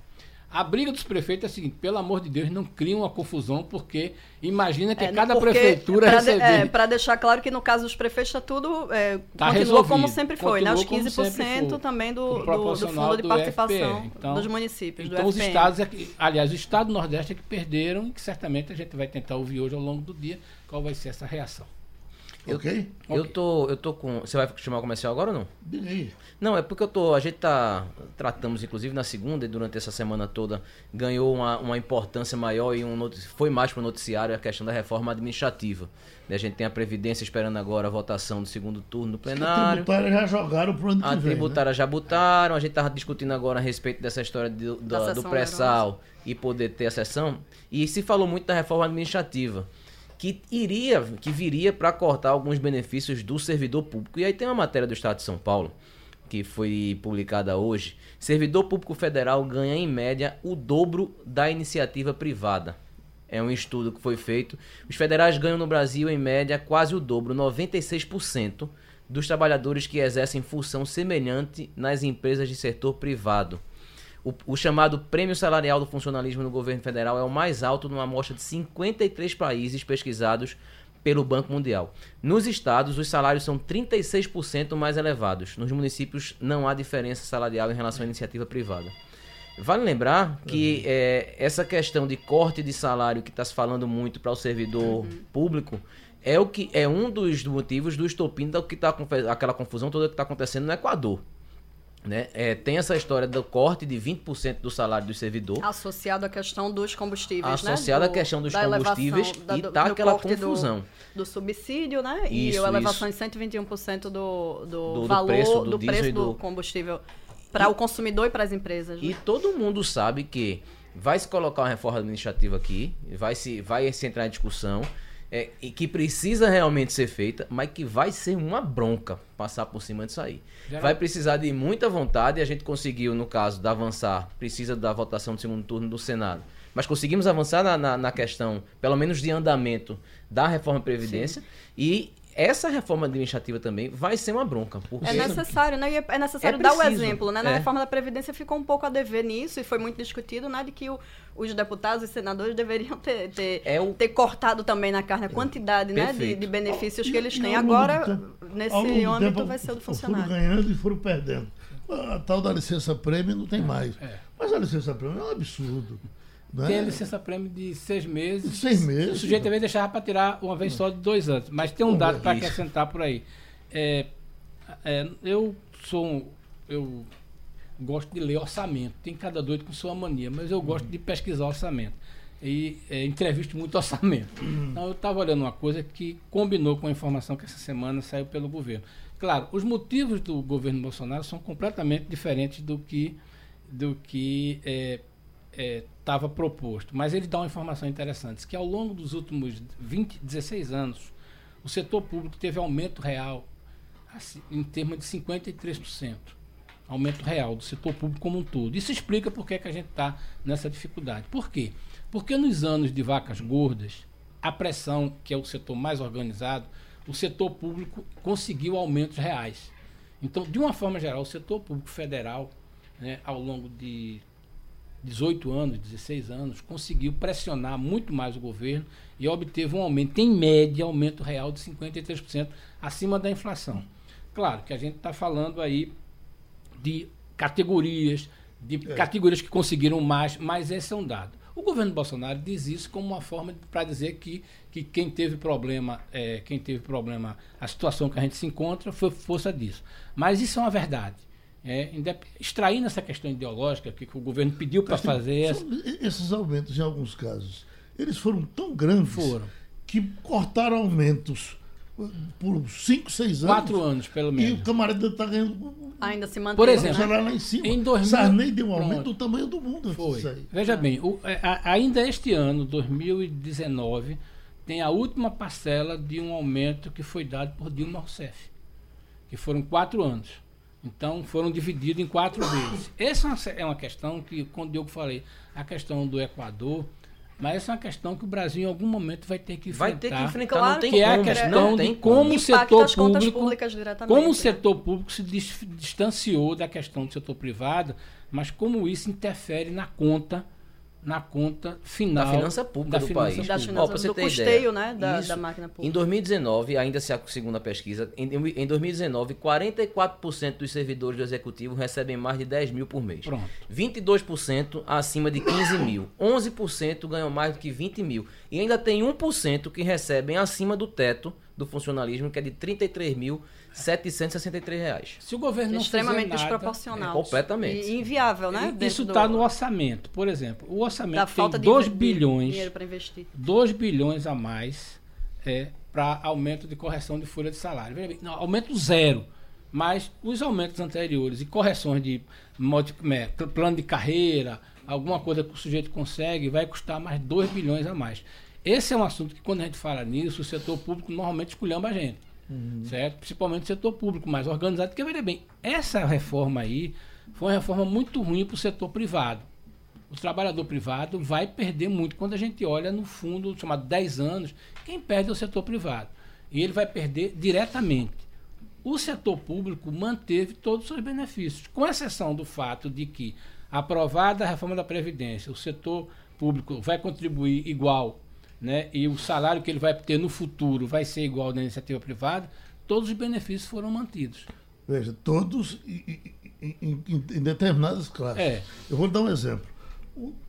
[SPEAKER 3] A briga dos prefeitos é a seguinte: pelo amor de Deus, não cria uma confusão, porque imagina que
[SPEAKER 5] É,
[SPEAKER 3] cada prefeitura
[SPEAKER 5] pra de-
[SPEAKER 3] receber.
[SPEAKER 5] é, para deixar claro que no caso dos prefeitos está tudo é,
[SPEAKER 3] Tá
[SPEAKER 5] continua
[SPEAKER 3] resolvido.
[SPEAKER 5] como sempre foi, né? Os
[SPEAKER 3] Continuou como
[SPEAKER 5] 15%
[SPEAKER 3] sempre foi.
[SPEAKER 5] também do, do, do fundo de participação.
[SPEAKER 3] Então-
[SPEAKER 5] dos municípios,
[SPEAKER 3] Então
[SPEAKER 5] do
[SPEAKER 3] os estados, é aliás, o estado do Nordeste é que perderam e que certamente a gente vai tentar ouvir hoje ao longo do dia qual vai ser essa reação.
[SPEAKER 4] Eu,
[SPEAKER 2] ok?
[SPEAKER 4] Eu tô, eu tô com. Você vai chamar o comercial agora ou não?
[SPEAKER 2] Aí.
[SPEAKER 4] Não, é porque eu tô. A gente tá. Tratamos, inclusive, na segunda e durante essa semana toda, ganhou uma, uma importância maior e um foi mais para o noticiário a questão da reforma administrativa. A gente tem a Previdência esperando agora a votação do segundo turno do plenário.
[SPEAKER 2] A tributária já jogaram pro ano que
[SPEAKER 4] A
[SPEAKER 2] vem.
[SPEAKER 4] tributária
[SPEAKER 2] né?
[SPEAKER 4] já botaram, a gente tava discutindo agora a respeito dessa história do, do,
[SPEAKER 5] Da
[SPEAKER 4] do
[SPEAKER 5] sessão
[SPEAKER 4] pré-sal e poder ter a sessão. E se falou muito da reforma administrativa, que iria, que viria para cortar alguns benefícios do servidor público. E aí tem uma matéria do Estado de São Paulo, que foi publicada hoje. Servidor público federal ganha em média o dobro da iniciativa privada. É um estudo que foi feito. Os federais ganham no Brasil, em média, quase o dobro, 96% dos trabalhadores que exercem função semelhante nas empresas de setor privado. O, o, chamado Prêmio Salarial do Funcionalismo no governo federal é o mais alto numa amostra de 53 países pesquisados pelo Banco Mundial. Nos estados, os salários são 36% mais elevados. Nos municípios, não há diferença salarial em relação à iniciativa privada. Vale lembrar que uhum. é, essa questão de corte de salário que está se falando muito para o servidor uhum. público é o que é um dos motivos do estopim da que tá confusão toda que está acontecendo no Equador. Né? É, tem essa história do corte de 20% do salário do servidor.
[SPEAKER 5] Associado à questão dos combustíveis,
[SPEAKER 4] Associado
[SPEAKER 5] né?
[SPEAKER 4] à questão dos combustíveis
[SPEAKER 5] da,
[SPEAKER 4] e tá aquela confusão.
[SPEAKER 5] Do, do, subsídio, né?
[SPEAKER 4] Isso,
[SPEAKER 5] e a elevação
[SPEAKER 4] isso.
[SPEAKER 5] em 121% do, do,
[SPEAKER 4] do,
[SPEAKER 5] valor
[SPEAKER 4] do preço do,
[SPEAKER 5] do, preço
[SPEAKER 4] do...
[SPEAKER 5] do combustível para o consumidor e para as empresas. Né?
[SPEAKER 4] E todo mundo sabe que vai se colocar uma reforma administrativa aqui, vai se, vai se entrar em discussão, é, e que precisa realmente ser feita, mas que vai ser uma bronca passar por cima disso aí. Vai precisar de muita vontade, e a gente conseguiu, no caso da avançar, precisa da votação do segundo turno do Senado. Mas conseguimos avançar na, na, na questão, pelo menos de andamento, da reforma Previdência. Sim. E essa reforma administrativa também vai ser uma bronca.
[SPEAKER 5] É necessário, né? E é necessário
[SPEAKER 4] É
[SPEAKER 5] dar o exemplo, né? Na
[SPEAKER 4] é.
[SPEAKER 5] reforma da Previdência ficou um pouco a dever nisso e foi muito discutido, né? De que o- os deputados e senadores deveriam ter, ter,
[SPEAKER 4] É o-
[SPEAKER 5] ter cortado também na carne a quantidade, né? De, de benefícios que eles têm. Agora,
[SPEAKER 2] tempo-
[SPEAKER 5] nesse âmbito,
[SPEAKER 2] tempo,
[SPEAKER 5] vai ser o do
[SPEAKER 2] Foram
[SPEAKER 5] funcionário.
[SPEAKER 2] ganhando e foram perdendo. A tal da licença prêmio não tem mais.
[SPEAKER 3] é.
[SPEAKER 2] Mas a licença prêmio é um absurdo. Né?
[SPEAKER 3] Tem a licença prêmio de seis meses.
[SPEAKER 2] Seis meses.
[SPEAKER 3] O sujeito vezes deixava para tirar uma vez só de dois anos. Mas tem um dado para acrescentar por aí. É, é, eu sou um- eu gosto de ler orçamento. Tem cada doido com sua mania, mas eu gosto de pesquisar orçamento. E é, entrevisto muito [laughs] orçamento. Então eu estava olhando uma coisa que combinou com a informação que essa semana saiu pelo governo. Claro, os motivos do governo Bolsonaro são completamente diferentes do que do que é, estava proposto. Mas ele dá uma informação interessante, que ao longo dos últimos 20, 16 anos, o setor público teve aumento real assim, em termos de 53%. Aumento real do setor público como um todo. Isso explica por que, é que a gente está nessa dificuldade. Por quê? Porque nos anos de vacas gordas, a pressão, que é o setor mais organizado, o setor público conseguiu aumentos reais. Então, de uma forma geral, o setor público federal, né, ao longo de 18 anos, 16 anos, conseguiu pressionar muito mais o governo e obteve um aumento, em média, aumento real de 53% acima da inflação. Claro que a gente está falando aí de categorias, de categorias que conseguiram mais, mas esse é um dado. O governo Bolsonaro diz isso como uma forma para dizer que, que quem teve problema, é, quem teve problema, a situação que a gente se encontra foi força disso. Mas isso é uma verdade. É, extraindo essa questão ideológica que, que o governo pediu para fazer, essa-
[SPEAKER 2] São- Esses aumentos, em alguns casos, eles foram tão grandes
[SPEAKER 3] Foram.
[SPEAKER 2] que cortaram aumentos por 5, 6 anos.
[SPEAKER 3] quatro anos pelo
[SPEAKER 2] E o
[SPEAKER 3] menos.
[SPEAKER 2] camarada está ganhando
[SPEAKER 5] Ainda se mantém.
[SPEAKER 3] Por exemplo,
[SPEAKER 2] salário lá em cima.
[SPEAKER 3] em 2000
[SPEAKER 2] Sarney deu um aumento
[SPEAKER 3] Pronto.
[SPEAKER 2] do tamanho do mundo.
[SPEAKER 3] Foi.
[SPEAKER 2] Isso aí.
[SPEAKER 3] Veja bem, o- é, a- ainda este ano, 2019, tem a última parcela de um aumento que foi dado por Dilma Rousseff, que foram quatro anos. Então, foram divididos em quatro vezes. Essa é uma é uma questão que, quando eu falei, a questão do Equador, mas essa é uma questão que o Brasil, em algum momento, vai ter que enfrentar.
[SPEAKER 4] Vai ter que enfrentar,
[SPEAKER 5] Claro
[SPEAKER 4] não tem
[SPEAKER 3] que é a
[SPEAKER 4] como.
[SPEAKER 3] questão de
[SPEAKER 4] tem
[SPEAKER 3] como o setor público,
[SPEAKER 5] públicas diretamente,
[SPEAKER 3] como o
[SPEAKER 5] né?
[SPEAKER 3] setor público se dis- distanciou da questão do setor privado, mas como isso interfere na conta, na conta final
[SPEAKER 4] Da finança pública
[SPEAKER 3] da
[SPEAKER 4] do
[SPEAKER 3] finança
[SPEAKER 4] país.
[SPEAKER 5] Das finanças,
[SPEAKER 4] pra você
[SPEAKER 5] do
[SPEAKER 4] ter
[SPEAKER 5] custeio,
[SPEAKER 4] ideia,
[SPEAKER 5] né? Da,
[SPEAKER 4] isso,
[SPEAKER 5] da máquina
[SPEAKER 4] Em
[SPEAKER 5] pública.
[SPEAKER 4] 2019, ainda se a segunda pesquisa, em, em 2019, 44% dos servidores do executivo recebem mais de 10 mil por mês.
[SPEAKER 3] Pronto.
[SPEAKER 4] 22% acima de 15 mil. 11% ganham mais do que 20 mil. E ainda tem 1% que recebem acima do teto do funcionalismo, que é de R$ 33.763 reais.
[SPEAKER 3] Se o governo não
[SPEAKER 5] extremamente
[SPEAKER 3] nada,
[SPEAKER 5] desproporcional.
[SPEAKER 4] É completamente.
[SPEAKER 5] E inviável, né?
[SPEAKER 3] Isso está do... no orçamento. Por exemplo, o orçamento
[SPEAKER 5] da
[SPEAKER 3] tem
[SPEAKER 5] falta
[SPEAKER 3] 2
[SPEAKER 5] de
[SPEAKER 3] bilhões.
[SPEAKER 5] Dinheiro para investir.
[SPEAKER 3] 2 bilhões a mais é, para aumento de correção de folha de salário. Não, aumento zero. Mas os aumentos anteriores e correções de plano de carreira, alguma coisa que o sujeito consegue, vai custar mais 2 bilhões a mais. Esse é um assunto que, quando a gente fala nisso, o setor público normalmente esculhamba a gente. Uhum. Certo? Principalmente o setor público mais organizado. Porque, veja bem, essa reforma aí foi uma reforma muito ruim para o setor privado. O trabalhador privado vai perder muito quando a gente olha no fundo chamado 10 anos. Quem perde é o setor privado. E ele vai perder diretamente. O setor público manteve todos os seus benefícios, com exceção do fato de que, aprovada a reforma da Previdência, o setor público vai contribuir igual né, e o salário que ele vai ter no futuro vai ser igual da iniciativa privada, todos os benefícios foram mantidos.
[SPEAKER 2] Veja, todos em, em, em, determinadas classes.
[SPEAKER 3] É.
[SPEAKER 2] Eu vou dar um exemplo.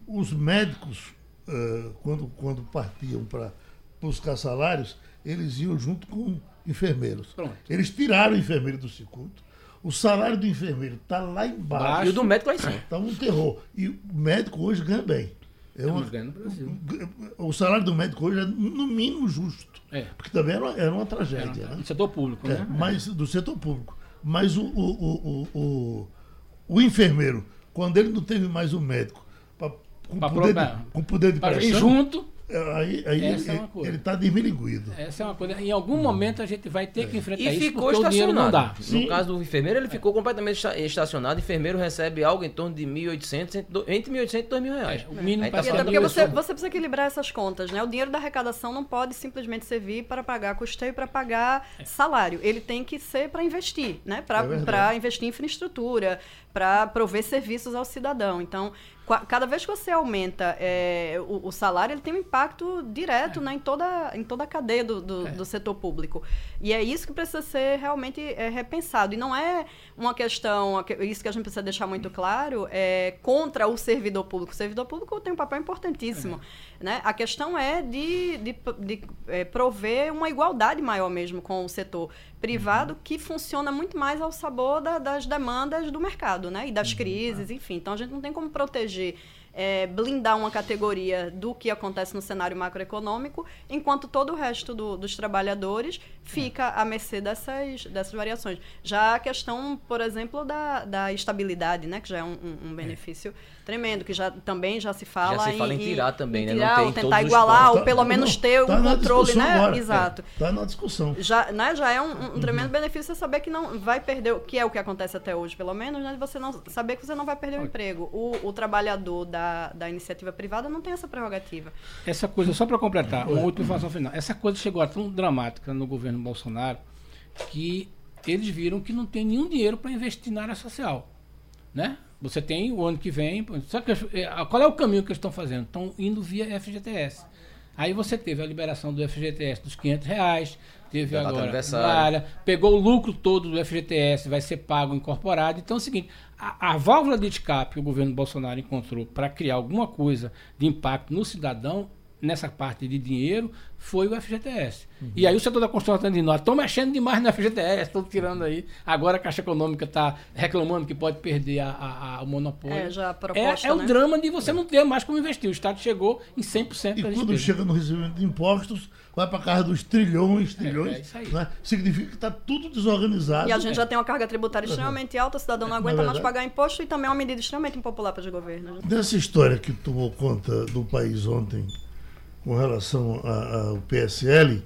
[SPEAKER 2] os médicos, uh, quando, quando partiam para buscar salários, eles iam junto com enfermeiros.
[SPEAKER 3] Pronto.
[SPEAKER 2] Eles tiraram o enfermeiro do circuito. O salário do enfermeiro está lá embaixo.
[SPEAKER 4] E o do médico lá em cima.
[SPEAKER 2] Está um terror. E o médico hoje ganha bem.
[SPEAKER 3] É uma, no Brasil.
[SPEAKER 2] O salário do médico hoje é no mínimo justo.
[SPEAKER 3] É.
[SPEAKER 2] Porque também era uma, era uma tragédia. Era,
[SPEAKER 3] né? Do setor público, é, né?
[SPEAKER 2] Mas, do setor público. Mas o, o, o, o, o enfermeiro, quando ele não teve mais o médico, pra, com, pra poder de, com poder de
[SPEAKER 3] pressão, junto
[SPEAKER 2] Aí, aí
[SPEAKER 3] Essa
[SPEAKER 2] ele, é ele está desmilinguido.
[SPEAKER 3] Essa é uma coisa. Em algum momento a gente vai ter que enfrentar
[SPEAKER 4] e
[SPEAKER 3] isso
[SPEAKER 4] ficou
[SPEAKER 3] porque o dinheiro não dá.
[SPEAKER 4] No caso do enfermeiro, ele ficou completamente estacionado. O enfermeiro recebe algo em torno de 1.800, entre 1.800 e 2.000 reais.
[SPEAKER 3] É, o mínimo
[SPEAKER 5] tá até porque você, você precisa equilibrar essas contas, né? O dinheiro da arrecadação não pode simplesmente servir para pagar custeio, para pagar é. salário. Ele tem que ser para investir, né? Para é investir em infraestrutura, para prover serviços ao cidadão. Então, cada vez que você aumenta é, o, o, salário, ele tem um impacto direto é. né, em, toda, em toda a cadeia do, do, é. do, setor público. E é isso que precisa ser realmente é, repensado. E não é uma questão, isso que a gente precisa deixar muito claro, é contra o servidor público. O servidor público tem um papel importantíssimo. Né? A questão é de, de, de é, prover uma igualdade maior mesmo com o setor privado, uhum. que funciona muito mais ao sabor da, das demandas do mercado né? e das uhum. crises, enfim. Então a gente não tem como proteger é, blindar uma categoria do que acontece no cenário macroeconômico, enquanto todo o resto do, dos trabalhadores fica à mercê dessas, dessas variações. Já a questão, por exemplo, da, da estabilidade, né, que já é um, um benefício é. tremendo, que já também já se fala,
[SPEAKER 4] já se fala em, em tirar também, né?
[SPEAKER 5] Tirar, ou tentar igualar, ou pelo menos ter
[SPEAKER 2] tá
[SPEAKER 5] um controle, né?
[SPEAKER 2] Agora.
[SPEAKER 5] Exato.
[SPEAKER 2] Está é, na discussão.
[SPEAKER 5] Já, né, já é um, um uhum. tremendo benefício você saber que não vai perder, que é o que acontece até hoje, pelo menos, né? Você não saber que você não vai perder o emprego. O, o trabalhador da, da iniciativa privada não tem essa prerrogativa.
[SPEAKER 3] Essa coisa, só para completar, uma última informação final. Essa coisa chegou a tão dramática no governo Bolsonaro que eles viram que não tem nenhum dinheiro para investir na área social. Né? Você tem o ano que vem. Só que, é, qual é o caminho que eles estão fazendo? Estão indo via FGTS. Aí você teve a liberação do FGTS dos 500 reais, teve Já agora área, pegou o lucro todo do FGTS, vai ser pago incorporado. Então é o seguinte, a, a válvula de escape que o governo Bolsonaro encontrou para criar alguma coisa de impacto no cidadão nessa parte de dinheiro foi o FGTS. Uhum. E aí o setor da construção está dizendo, estão mexendo demais no FGTS, estão tirando aí. Agora a Caixa Econômica está reclamando que pode perder a, a, a o monopólio.
[SPEAKER 5] É, já a proposta,
[SPEAKER 3] é, é
[SPEAKER 5] né?
[SPEAKER 3] o drama de você não ter mais como investir. O Estado chegou em 100%
[SPEAKER 2] E quando chega no recebimento de impostos, vai para casa dos trilhões, trilhões. É, é isso aí. Né? Significa que está tudo desorganizado.
[SPEAKER 5] E a gente já tem uma carga tributária extremamente alta, o cidadão não aguenta mais pagar imposto e também é uma medida extremamente impopular para os governos.
[SPEAKER 2] Dessa história que tomou conta do país ontem, com relação ao PSL,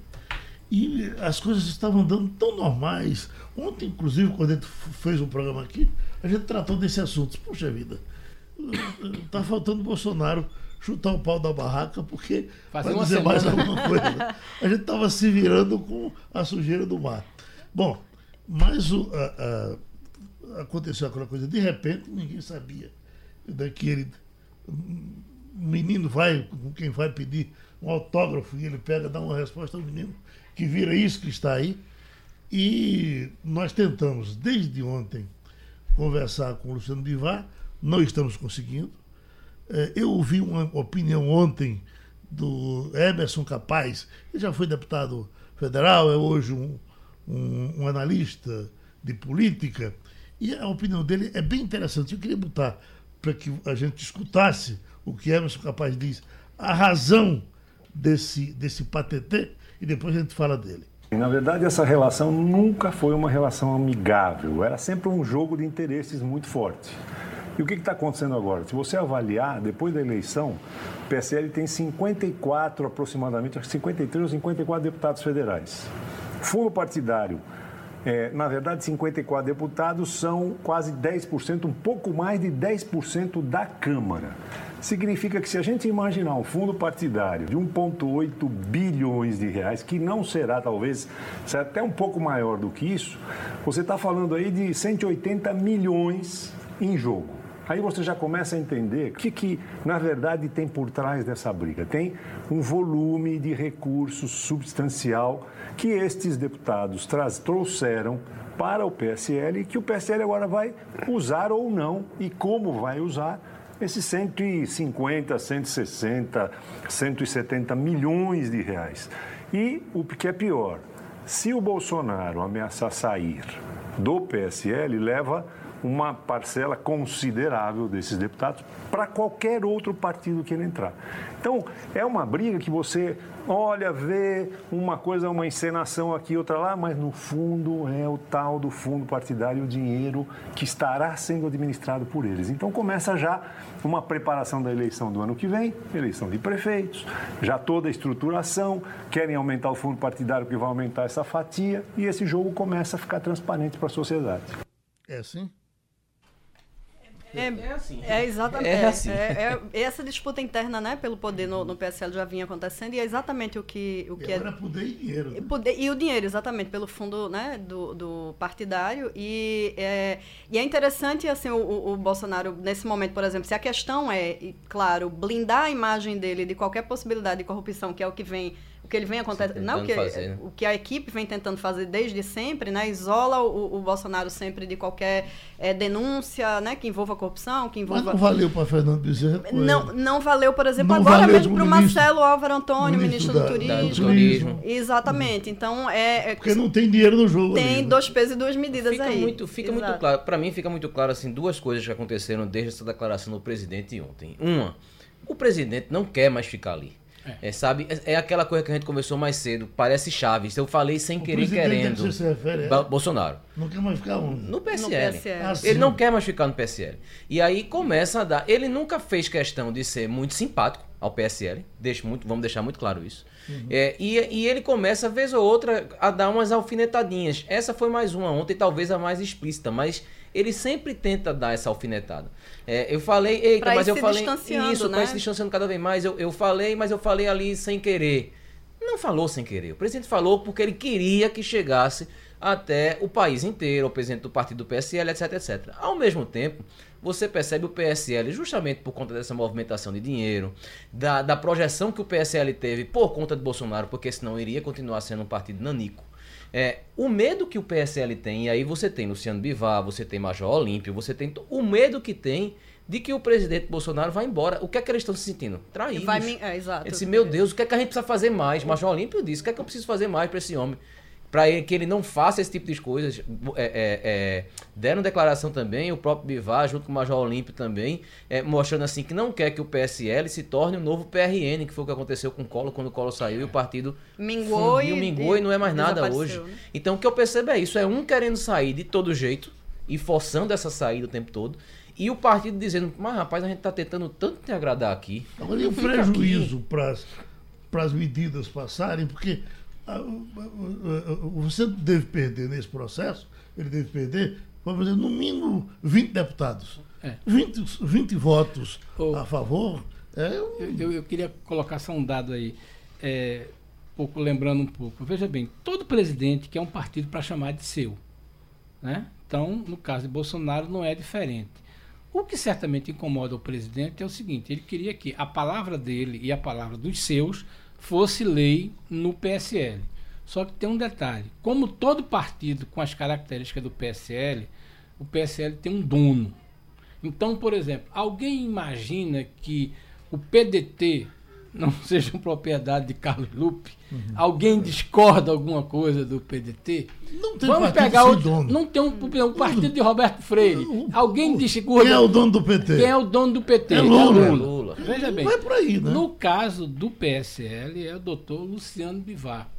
[SPEAKER 2] e as coisas estavam dando tão normais. Ontem, inclusive, quando a gente fez um programa aqui, a gente tratou desse assunto. Puxa vida, está [laughs] faltando Bolsonaro chutar o pau da barraca, porque
[SPEAKER 3] vai dizer semana. mais
[SPEAKER 2] alguma coisa. A gente estava se virando com a sujeira do mar. Bom, mas o, a, a, aconteceu aquela coisa, de repente, ninguém sabia daquele menino vai, com quem vai pedir um autógrafo, e ele pega, dá uma resposta ao menino, que vira isso que está aí. E nós tentamos, desde ontem, conversar com o Luciano Bivar, não estamos conseguindo. É, eu ouvi uma opinião ontem do Emerson Capaz, ele já foi deputado federal, é hoje um, um, um analista de política, e a opinião dele é bem interessante. Eu queria botar para que a gente escutasse o que Emerson Capaz diz, a razão desse, desse patetê, e depois a gente fala dele.
[SPEAKER 6] Na verdade, essa relação nunca foi uma relação amigável, era sempre um jogo de interesses muito forte. E o que está acontecendo agora? Se você avaliar, depois da eleição, o PSL tem 54 aproximadamente, 53 ou 54 deputados federais. Fundo partidário, é, na verdade, 54 deputados são quase 10%, um pouco mais de 10% da Câmara. Significa que se a gente imaginar um fundo partidário de 1,8 bilhões de reais, que não será talvez, será até um pouco maior do que isso, você está falando aí de 180 milhões em jogo. Aí você já começa a entender o que, que, na verdade, tem por trás dessa briga. Tem um volume de recursos substancial que estes deputados traz, trouxeram para o PSL e que o PSL agora vai usar ou não e como vai usar esses 150, 160, 170 milhões de reais. E o que é pior, se o Bolsonaro ameaçar sair do PSL, leva uma parcela considerável desses deputados para qualquer outro partido que ele entrar. Então, é uma briga que você olha, vê uma coisa, uma encenação aqui, outra lá, mas no fundo é o tal do fundo partidário, o dinheiro que estará sendo administrado por eles. Então, começa já uma preparação da eleição do ano que vem, eleição de prefeitos, já toda a estruturação, querem aumentar o fundo partidário que vai aumentar essa fatia, e esse jogo começa a ficar transparente para a sociedade.
[SPEAKER 2] É assim?
[SPEAKER 5] É, é assim. É exatamente. É, assim. É, é, essa disputa interna, né, pelo poder no, no, PSL já vinha acontecendo e é exatamente o que o que
[SPEAKER 2] é. poder e dinheiro. Né?
[SPEAKER 5] Poder, e o dinheiro, exatamente, pelo fundo, né, do, do partidário e é, e é interessante assim o, o, Bolsonaro nesse momento, por exemplo, se a questão é, claro, blindar a imagem dele de qualquer possibilidade de corrupção, que é o que vem o que ele vem acontecendo, não o que, fazer, né? o que a equipe vem tentando fazer desde sempre, né, isola o, o Bolsonaro sempre de qualquer é, denúncia, né, que envolva corrupção, que envolva.
[SPEAKER 2] Mas não valeu para Fernando Bezerra.
[SPEAKER 5] Não, não valeu, por exemplo, não agora mesmo para o Marcelo Álvaro Antônio, ministro, ministro da, do, turismo.
[SPEAKER 4] do, turismo.
[SPEAKER 5] Exatamente. Então é, é,
[SPEAKER 2] porque não tem dinheiro no jogo.
[SPEAKER 5] Tem ali, né? dois pesos e duas medidas
[SPEAKER 4] fica
[SPEAKER 5] aí.
[SPEAKER 4] Muito, fica Exato. muito claro. Para mim fica muito claro assim duas coisas que aconteceram desde essa declaração do presidente ontem. Uma, o presidente não quer mais ficar ali. É. é. sabe? É, é, aquela coisa que a gente conversou mais cedo. Parece Chaves. Eu falei sem o querer querendo.
[SPEAKER 2] Se refere,
[SPEAKER 4] é? Bolsonaro.
[SPEAKER 2] Não quer mais ficar onde?
[SPEAKER 4] No PSL. No PSL. Ah, ele não quer mais ficar no PSL. E aí começa a dar. Ele nunca fez questão de ser muito simpático ao PSL. Deixa muito, vamos deixar muito claro isso. Uhum. É, e, e ele começa, vez ou outra, a dar umas alfinetadinhas. Essa foi mais uma ontem, talvez a mais explícita, mas ele sempre tenta dar essa alfinetada. É, eu falei, eita, pra mas eu falei isso, né? se distanciando cada vez mais. Eu, eu falei, mas eu falei ali sem querer. Não falou sem querer. O presidente falou porque ele queria que chegasse até o país inteiro, o presidente do partido do PSL, etc, etc. Ao mesmo tempo, você percebe o PSL, justamente por conta dessa movimentação de dinheiro, da, da projeção que o PSL teve por conta de Bolsonaro, porque senão iria continuar sendo um partido nanico. É, o medo que o PSL tem, e aí você tem Luciano Bivar, você tem Major Olímpio, você tem o medo que tem de que o presidente Bolsonaro vá embora. O que é que eles estão se sentindo? Traídos. Vai, é, exato. Ele disse, meu Deus, o que é que a gente precisa fazer mais? Major Olímpio disse, o que é que eu preciso fazer mais para esse homem? Para que ele não faça esse tipo de coisas. É, é, é, deram declaração também, o próprio Bivar, junto com o Major Olímpio também, é, mostrando assim que não quer que o PSL se torne o um novo PRN, que foi o que aconteceu com o Collor quando o Collor saiu e o partido
[SPEAKER 5] mingou,
[SPEAKER 4] fundiu,
[SPEAKER 5] e,
[SPEAKER 4] mingou e não é mais nada hoje. Né? Então o que eu percebo é isso, é um querendo sair de todo jeito e forçando essa saída o tempo todo. E o partido dizendo, mas rapaz, a gente está tentando tanto te agradar aqui.
[SPEAKER 2] Agora, e o prejuízo para as medidas passarem? Porque você deve perder nesse processo, ele deve perder, vamos dizer, no mínimo 20 deputados. É. 20, 20 votos a favor. É
[SPEAKER 3] um... eu, eu, queria colocar só um dado aí, é, pouco lembrando um pouco. Veja bem, todo presidente quer um partido para chamar de seu. Né? Então, no caso de Bolsonaro, não é diferente. O que certamente incomoda o presidente é o seguinte: ele queria que a palavra dele e a palavra dos seus fosse lei no PSL. Só que tem um detalhe: como todo partido com as características do PSL, o PSL tem um dono. Então, por exemplo, alguém imagina que o PDT não [laughs] sejam propriedade de Carlos Lupe, uhum. alguém discorda alguma coisa do PDT,
[SPEAKER 2] não tem Vamos pegar outro, dono.
[SPEAKER 3] Não tem um, um partido de Roberto Freire. Alguém discorda.
[SPEAKER 2] Quem é o dono do PT?
[SPEAKER 3] Quem é o dono do PT?
[SPEAKER 2] É Lula. É Lula.
[SPEAKER 3] Veja bem.
[SPEAKER 2] Não é por aí, né?
[SPEAKER 3] No caso do PSL, é o doutor Luciano Bivar.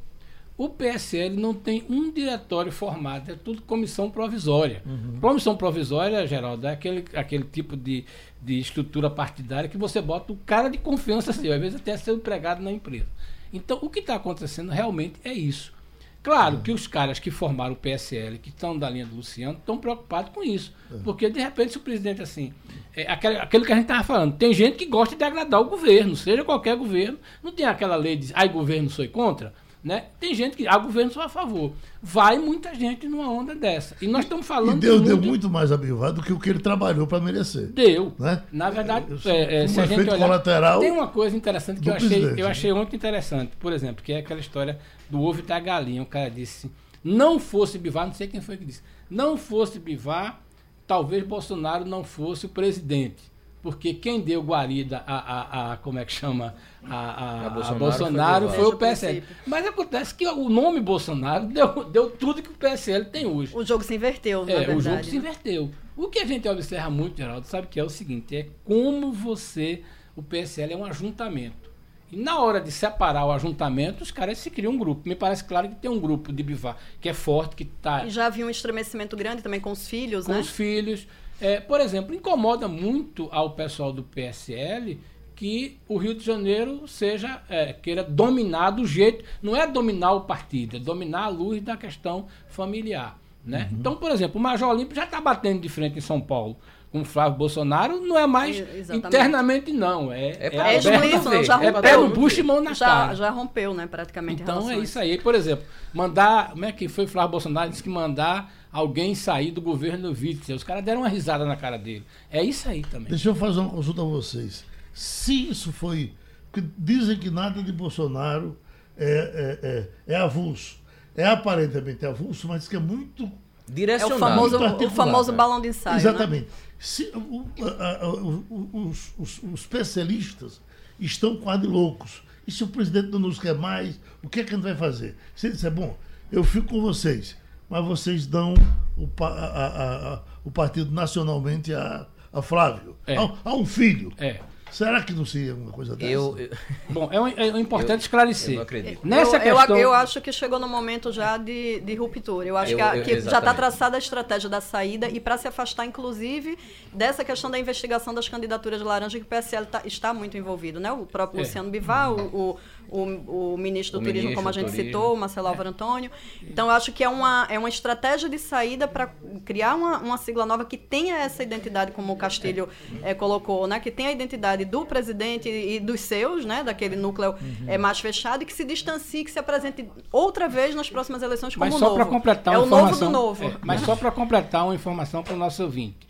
[SPEAKER 3] O PSL não tem um diretório formado, é tudo comissão provisória. Uhum. Comissão provisória, Geraldo, é aquele, aquele tipo de, de estrutura partidária que você bota o cara de confiança seu, às vezes até ser empregado na empresa. Então, o que está acontecendo realmente é isso. Claro uhum. que os caras que formaram o PSL, que estão da linha do Luciano, estão preocupados com isso. Uhum. Porque, de repente, se o presidente, assim, é aquele, aquilo que a gente estava falando, tem gente que gosta de agradar o governo, seja qualquer governo, não tem aquela lei de, ai, governo, sou contra. Né? Tem gente que. Ah, governo sou a favor. Vai muita gente numa onda dessa. E nós estamos falando.
[SPEAKER 2] E Deus muito... deu muito mais a Bivar do que o que ele trabalhou para merecer.
[SPEAKER 3] Deu. Né? Na verdade, é, é, se a gente olhar,
[SPEAKER 2] colateral.
[SPEAKER 3] Tem uma coisa interessante que eu achei, eu achei muito interessante. Por exemplo, que é aquela história do ovo e da galinha. O cara disse: não fosse Bivar, não sei quem foi que disse. Não fosse Bivar, talvez Bolsonaro não fosse o presidente porque quem deu guarida a, a, a como é que chama a, a, a Bolsonaro, Bolsonaro, foi, foi o PSL. Mas acontece que o nome Bolsonaro deu, deu tudo que o PSL tem hoje.
[SPEAKER 5] O jogo se inverteu,
[SPEAKER 3] é, o jogo se inverteu. O que a gente observa muito, Geraldo, sabe que é o seguinte, é como você, o PSL é um ajuntamento. E na hora de separar o ajuntamento, os caras se criam um grupo. Me parece claro que tem um grupo de Bivar que é forte, que está.
[SPEAKER 5] Já havia um estremecimento grande também com os filhos,
[SPEAKER 3] com
[SPEAKER 5] né?
[SPEAKER 3] Com os filhos. É, por exemplo, incomoda muito ao pessoal do PSL que o Rio de Janeiro seja é, queira dominar do jeito, não é dominar o partido, é dominar a luz da questão familiar. Né? Uhum. Então, por exemplo, o Major Olímpio já está batendo de frente em São Paulo com o Flávio Bolsonaro, não é mais Exatamente. internamente, não. É, é,
[SPEAKER 5] é, é isso, não, já rompeu.
[SPEAKER 3] É pé no bucho e mão na
[SPEAKER 5] já,
[SPEAKER 3] cara.
[SPEAKER 5] Já rompeu, né, praticamente.
[SPEAKER 3] Então é isso aí. Por exemplo, mandar. Como é que foi o Flávio Bolsonaro? Disse que mandar alguém sair do governo Witzel. Os caras deram uma risada na cara dele. É isso aí também.
[SPEAKER 2] Deixa eu fazer uma consulta a vocês. Se isso foi. Porque dizem que nada de Bolsonaro é, é, é, é avulso. É aparentemente avulso, mas que é muito.
[SPEAKER 5] Direcionado. É o famoso, o famoso balão de ensaio. Né?
[SPEAKER 2] Exatamente. Né? Se, o, a, a, os, os, os especialistas estão quase loucos. E se o presidente não nos quer mais, o que é que a gente vai fazer? Se ele disser, bom, eu fico com vocês mas vocês dão o, a, a, a, o partido nacionalmente a, a Flávio, é. a, a, um filho.
[SPEAKER 3] É.
[SPEAKER 2] Será que não seria uma coisa dessa? Eu,
[SPEAKER 3] eu... [laughs] Bom, é, um, é importante eu, esclarecer. Eu não
[SPEAKER 5] acredito. Nessa eu, questão... eu, acho que chegou no momento já de, de ruptura. Eu acho que, a, que já está traçada a estratégia da saída e para se afastar, inclusive, dessa questão da investigação das candidaturas de laranja, que o PSL tá, está muito envolvido. Né? O próprio é. Luciano Bivar, o, o o, o ministro do o Turismo, ministro como a gente citou, o Marcelo Álvaro Antônio. Então, eu acho que é uma, é uma estratégia de saída para criar uma, uma sigla nova que tenha essa identidade, como o Castilho é, colocou, né? que tenha a identidade do presidente e dos seus, né? daquele núcleo uhum. é, mais fechado, e que se distancie, que se apresente outra vez nas próximas eleições como
[SPEAKER 3] mas
[SPEAKER 5] só
[SPEAKER 3] para completar é o novo do novo. É, mas só para completar uma informação para o nosso ouvinte.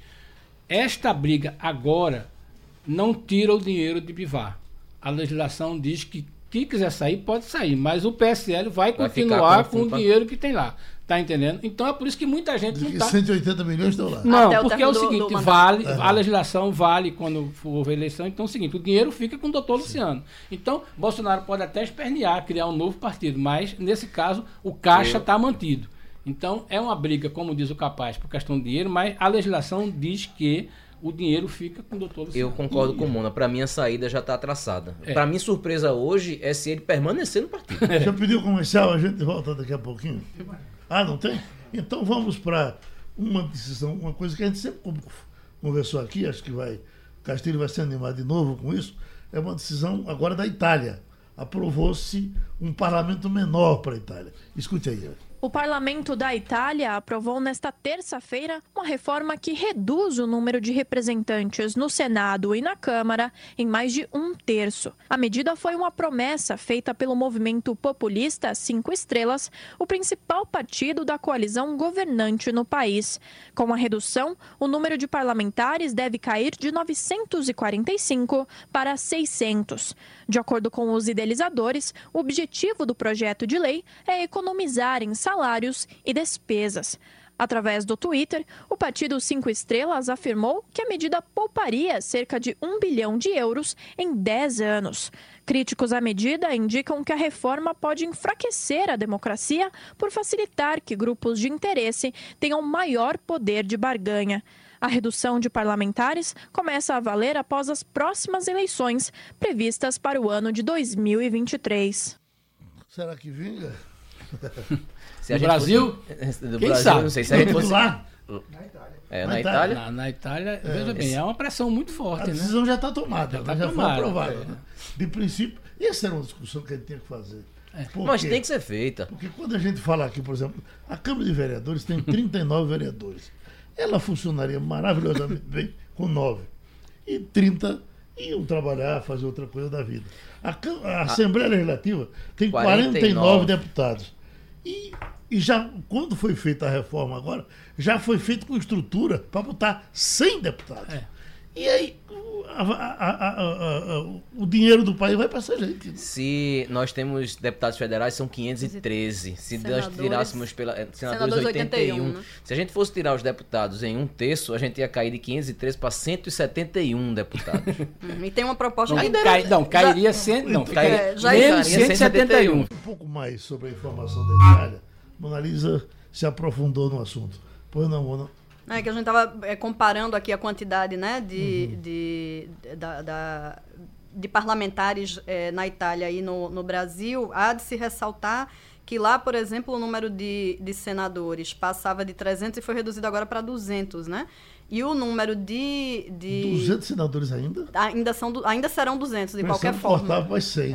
[SPEAKER 3] Esta briga agora não tira o dinheiro de Bivar. A legislação diz que quem quiser sair, pode sair, mas o PSL vai, vai continuar com, com o dinheiro que tem lá. Tá entendendo? Então é por isso que muita gente
[SPEAKER 2] não tá... 180 milhões estão lá.
[SPEAKER 3] Não, Até porque é o seguinte, do, do vale, a legislação vale quando for eleição, então é o seguinte, o dinheiro fica com o doutor Luciano. Então, Bolsonaro pode até espernear, criar um novo partido, mas nesse caso o caixa está mantido. Então é uma briga, como diz o capaz, por questão de dinheiro, mas a legislação diz que o dinheiro fica com o doutor Luciano.
[SPEAKER 4] Eu concordo com o Mona. Para mim, a saída já está traçada. É. Para mim, surpresa hoje é se ele permanecer no partido. [laughs]
[SPEAKER 2] É. Já pediu comercial, a gente volta daqui a pouquinho. Ah, não tem? Então vamos para uma decisão, uma coisa que a gente sempre conversou aqui, acho que vai. Castilho vai se animar de novo com isso. É uma decisão agora da Itália. Aprovou-se um parlamento menor para a Itália. Escute aí.
[SPEAKER 7] O parlamento da Itália aprovou nesta terça-feira uma reforma que reduz o número de representantes no Senado e na Câmara em mais de um terço. A medida foi uma promessa feita pelo movimento populista Cinco Estrelas, o principal partido da coalizão governante no país. Com a redução, o número de parlamentares deve cair de 945 para 600. De acordo com os idealizadores, o objetivo do projeto de lei é economizar em salários e despesas. Através do Twitter, o Partido Cinco Estrelas afirmou que a medida pouparia cerca de um bilhão de euros em 10 anos. Críticos à medida indicam que a reforma pode enfraquecer a democracia por facilitar que grupos de interesse tenham maior poder de barganha. A redução de parlamentares começa a valer após as próximas eleições, previstas para o ano de 2023.
[SPEAKER 2] Será que vinga? [laughs]
[SPEAKER 3] Se a Brasil, fosse... [laughs]
[SPEAKER 4] do Quem Brasil, sabe? não sei se a gente fosse...
[SPEAKER 2] lá.
[SPEAKER 4] Na Itália. É, na, na Itália?
[SPEAKER 3] Na, na Itália, é, veja bem, é uma pressão muito forte,
[SPEAKER 2] a
[SPEAKER 3] né?
[SPEAKER 2] Decisão já está tomada, já, tá já foi aprovada. É. Né? De princípio, essa era uma discussão que a gente tinha que fazer.
[SPEAKER 4] É. Mas tem que ser feita.
[SPEAKER 2] Porque quando a gente fala aqui, por exemplo, a Câmara de Vereadores tem [laughs] 39 vereadores. Ela funcionaria maravilhosamente bem com 9. E 30 iam trabalhar, fazer outra coisa da vida. A, a Assembleia Legislativa tem 49, 49 deputados. E e já, quando foi feita a reforma agora, já foi feito com estrutura para botar 100 deputados. É. E aí a, a, a, o dinheiro do país vai para essa gente.
[SPEAKER 4] Se nós temos deputados federais, são 513. Se senadores, nós tirássemos pela, eh, senadores, senadores 81. 81 né? Se a gente fosse tirar os deputados em um terço, a gente ia cair de 513 para 171 deputados. [laughs]
[SPEAKER 5] Hum, e tem uma proposta...
[SPEAKER 3] Não, cai, não cairia, já, cento, não, cairia, já, menos 171.
[SPEAKER 2] Um pouco mais sobre a informação da Itália Mona Lisa se aprofundou no assunto. Pois não, Mona?
[SPEAKER 5] É que a gente estava é, comparando aqui a quantidade né, de, uhum. de, da, da, de parlamentares é, na Itália e no, no Brasil. Há de se ressaltar que lá, por exemplo, o número de, de senadores passava de 300 e foi reduzido agora para 200, né? E o número de. de
[SPEAKER 2] 200 senadores ainda?
[SPEAKER 5] Ainda, são, ainda serão 200, de Mas qualquer forma.
[SPEAKER 2] Cortava mais 100.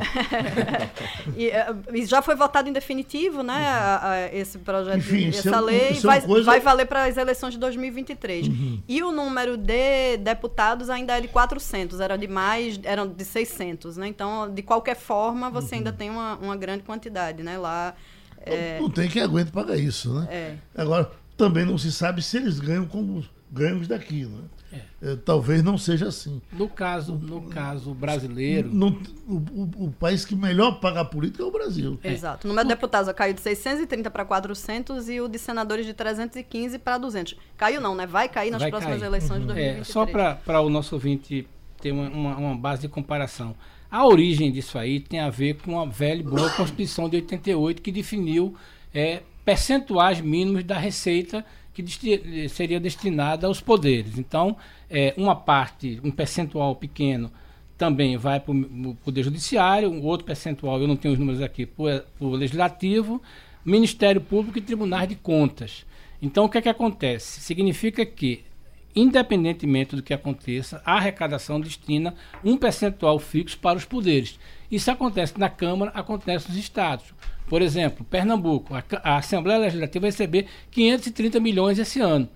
[SPEAKER 5] e, eh, e, já foi votado em definitivo, né? Uhum. A, a, esse projeto, Enfim, essa é lei. É vai, coisa... vai valer para as eleições de 2023. Uhum. E o número de deputados ainda é de 400, era de mais, eram de 600, né? Então, de qualquer forma, você uhum. ainda tem uma, uma grande quantidade, né? Lá.
[SPEAKER 2] É... Não, não tem quem aguente pagar isso, né?
[SPEAKER 5] É.
[SPEAKER 2] Agora, também não se sabe se eles ganham como ganhos daqui. Né? É. É, talvez não seja assim.
[SPEAKER 3] No caso, no caso brasileiro.
[SPEAKER 2] No, o, o, o, país que melhor paga a política é o Brasil.
[SPEAKER 5] É. Exato. O número de deputados caiu de 630 para 400 e o de senadores de 315 para 200. Caiu não, né? Vai cair nas Vai próximas cair. eleições uhum. de 2023.
[SPEAKER 3] É, só para o nosso ouvinte ter uma, uma, uma base de comparação. A origem disso aí tem a ver com a velha e boa Constituição de 88 que definiu é, percentuais mínimos da receita que desti seria destinada aos poderes. Então, é, uma parte, um percentual pequeno, também vai para o Poder Judiciário, um outro percentual, eu não tenho os números aqui, para o Legislativo, Ministério Público e Tribunais de Contas. Então, o que é que acontece? Significa que, independentemente do que aconteça, a arrecadação destina um percentual fixo para os poderes. Isso acontece na Câmara, acontece nos estados. Por exemplo, Pernambuco, a, a Assembleia Legislativa vai receber 530 milhões esse ano.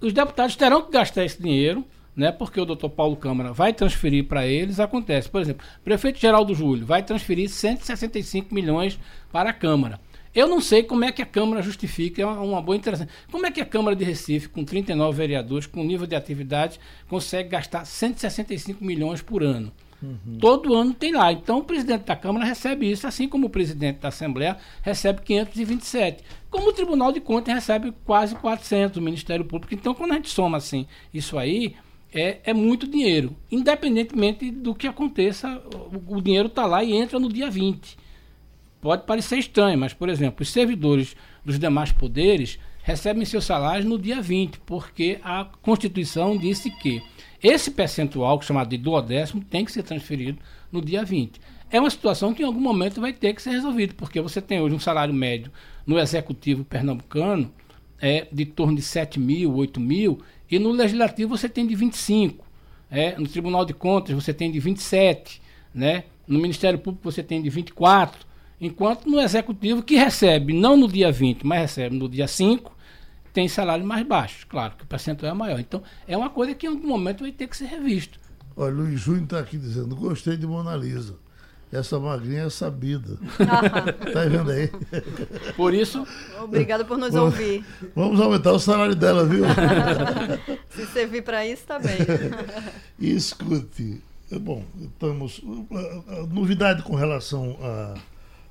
[SPEAKER 3] Os deputados terão que gastar esse dinheiro, né, porque o doutor Paulo Câmara vai transferir para eles. Acontece, por exemplo, o prefeito Geraldo Júlio vai transferir 165 milhões para a Câmara. Eu não sei como é que a Câmara justifica, é uma, uma boa interessante. Como é que a Câmara de Recife, com 39 vereadores, com nível de atividade, consegue gastar 165 milhões por ano? Uhum. Todo ano tem lá. Então o presidente da Câmara recebe isso, assim como o presidente da Assembleia recebe 527. Como o Tribunal de Contas recebe quase 400, o Ministério Público. Então quando a gente soma assim isso aí, é, é muito dinheiro. Independentemente do que aconteça, o, o dinheiro está lá e entra no dia 20. Pode parecer estranho, mas, por exemplo, os servidores dos demais poderes recebem seus salários no dia 20, porque a Constituição disse que esse percentual, chamado de duodécimo, tem que ser transferido no dia 20. É uma situação que em algum momento vai ter que ser resolvida, porque você tem hoje um salário médio no executivo pernambucano é, de torno de 7 mil, 8 mil, e no legislativo você tem de 25. É, no Tribunal de Contas você tem de 27, né? no Ministério Público você tem de 24, enquanto no executivo que recebe não no dia 20, mas recebe no dia 5, tem salário mais baixo, claro, que o percentual é maior. Então, é uma coisa que em algum momento vai ter que ser revisto.
[SPEAKER 2] Olha, Luiz Júnior está aqui dizendo, gostei de Mona Lisa. Essa magrinha é sabida. [laughs] tá vendo aí?
[SPEAKER 3] Por isso.
[SPEAKER 5] Obrigada por nos vamos, ouvir.
[SPEAKER 2] Vamos aumentar o salário dela, viu? [laughs]
[SPEAKER 5] Se servir para isso, tá bem. [laughs]
[SPEAKER 2] Escute, bom, estamos. A, a, a novidade com relação à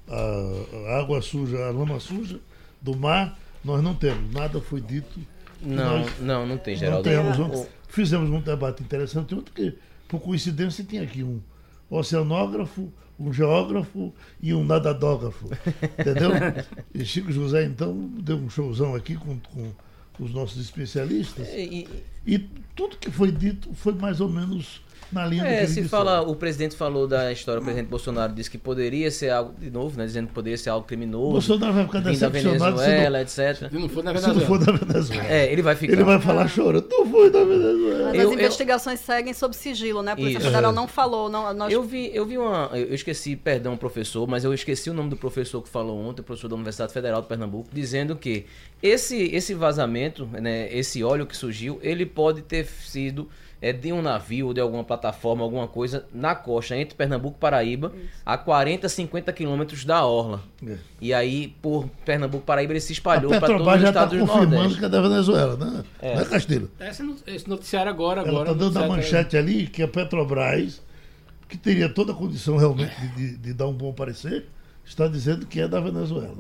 [SPEAKER 2] a, a, água suja, a lama suja do mar nós não temos. Nada foi dito.
[SPEAKER 4] Não, não, não tem, Geraldo.
[SPEAKER 2] Temos, um, fizemos um debate interessante ontem, que, por coincidência, tinha aqui um oceanógrafo, um geógrafo e um nadadógrafo. [laughs] Entendeu? e Chico José, então, deu um showzão aqui com, com os nossos especialistas. E, e, e tudo que foi dito foi mais ou menos na linha
[SPEAKER 4] é,
[SPEAKER 2] do que
[SPEAKER 4] se fala, o presidente falou da história, o presidente Bolsonaro disse que poderia ser algo, de novo, né, dizendo que poderia ser algo criminoso.
[SPEAKER 2] Bolsonaro vai ficar decepcionado
[SPEAKER 4] da Venezuela, se não, etc.
[SPEAKER 3] Se não for da Venezuela.
[SPEAKER 2] Se não for da Venezuela.
[SPEAKER 4] É, ele vai ficar.
[SPEAKER 2] Ele vai falar chorando, não foi da Venezuela.
[SPEAKER 5] Mas eu, as investigações eu... seguem sob sigilo, né? A Polícia Federal não falou. Não, nós...
[SPEAKER 4] Eu vi, eu vi uma, eu esqueci, perdão, professor, mas eu esqueci o nome do professor que falou ontem, o professor da Universidade Federal de Pernambuco, dizendo que esse, esse vazamento, né, esse óleo que surgiu, ele pode ter sido é, de um navio ou de alguma plataforma, alguma coisa, na costa, entre Pernambuco e Paraíba, Isso. a 40, 50 quilômetros da Orla. É. E aí, por Pernambuco Paraíba, ele se espalhou para todos os estados tá do
[SPEAKER 2] confirmando que é da Venezuela, né? É. Não é Castilho?
[SPEAKER 3] Esse noticiário agora, agora.
[SPEAKER 2] Ela está dando a manchete aí. ali que a Petrobras, que teria toda a condição realmente de, de, de dar um bom parecer, está dizendo que é da Venezuela.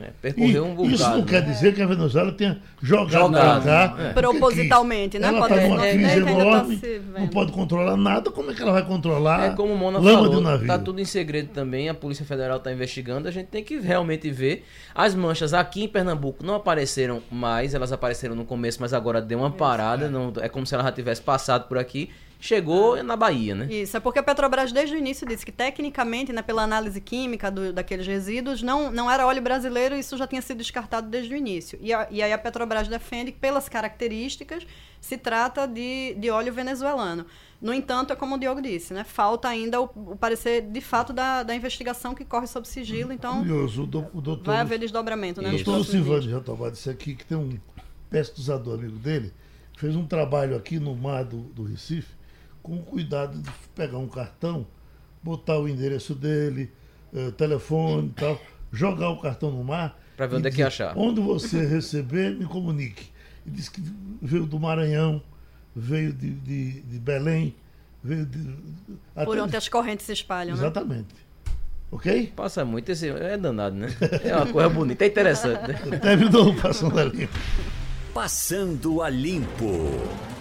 [SPEAKER 4] É, percorreu um bocado.
[SPEAKER 2] Isso não né? quer dizer que a Venezuela tenha jogado, jogado
[SPEAKER 5] cá. É. Propositalmente, né?
[SPEAKER 2] Ela está numa é, crise tá enorme, tá não pode controlar nada. Como é que ela vai controlar?
[SPEAKER 4] É como o Mona lama falou, de um navio? Tá tudo em segredo também. A Polícia Federal está investigando. A gente tem que realmente ver. As manchas aqui em Pernambuco não apareceram mais. Elas apareceram no começo, mas agora deu uma parada. É. Não, é como se ela já tivesse passado por aqui chegou ah. na Bahia, né?
[SPEAKER 5] Isso, é porque a Petrobras desde o início disse que tecnicamente, né, pela análise química do, daqueles resíduos, não, não era óleo brasileiro e isso já tinha sido descartado desde o início. E, a, e aí a Petrobras defende que pelas características se trata de, de óleo venezuelano. No entanto, é como o Diogo disse, né? Falta ainda o, o parecer de fato da, da investigação que corre sob sigilo, então
[SPEAKER 2] Curioso, o, do, o doutor,
[SPEAKER 5] vai haver desdobramento, né?
[SPEAKER 2] O doutor Silvano Jatobá disse aqui que tem um pesquisador amigo dele, fez um trabalho aqui no mar do, do Recife, com cuidado de pegar um cartão, botar o endereço dele, eh, telefone e tal, jogar o cartão no mar.
[SPEAKER 4] Para ver onde é que achar.
[SPEAKER 2] Onde você receber, me comunique. E disse que veio do Maranhão, veio de, de, de Belém, veio de.
[SPEAKER 5] Por onde as correntes se espalham,
[SPEAKER 2] né? Exatamente. né? Ok?
[SPEAKER 4] Passa muito, esse é danado, né? É uma coisa bonita, é interessante. Né? [laughs]
[SPEAKER 2] Terminou Passando a Limpo.
[SPEAKER 1] Passando a Limpo.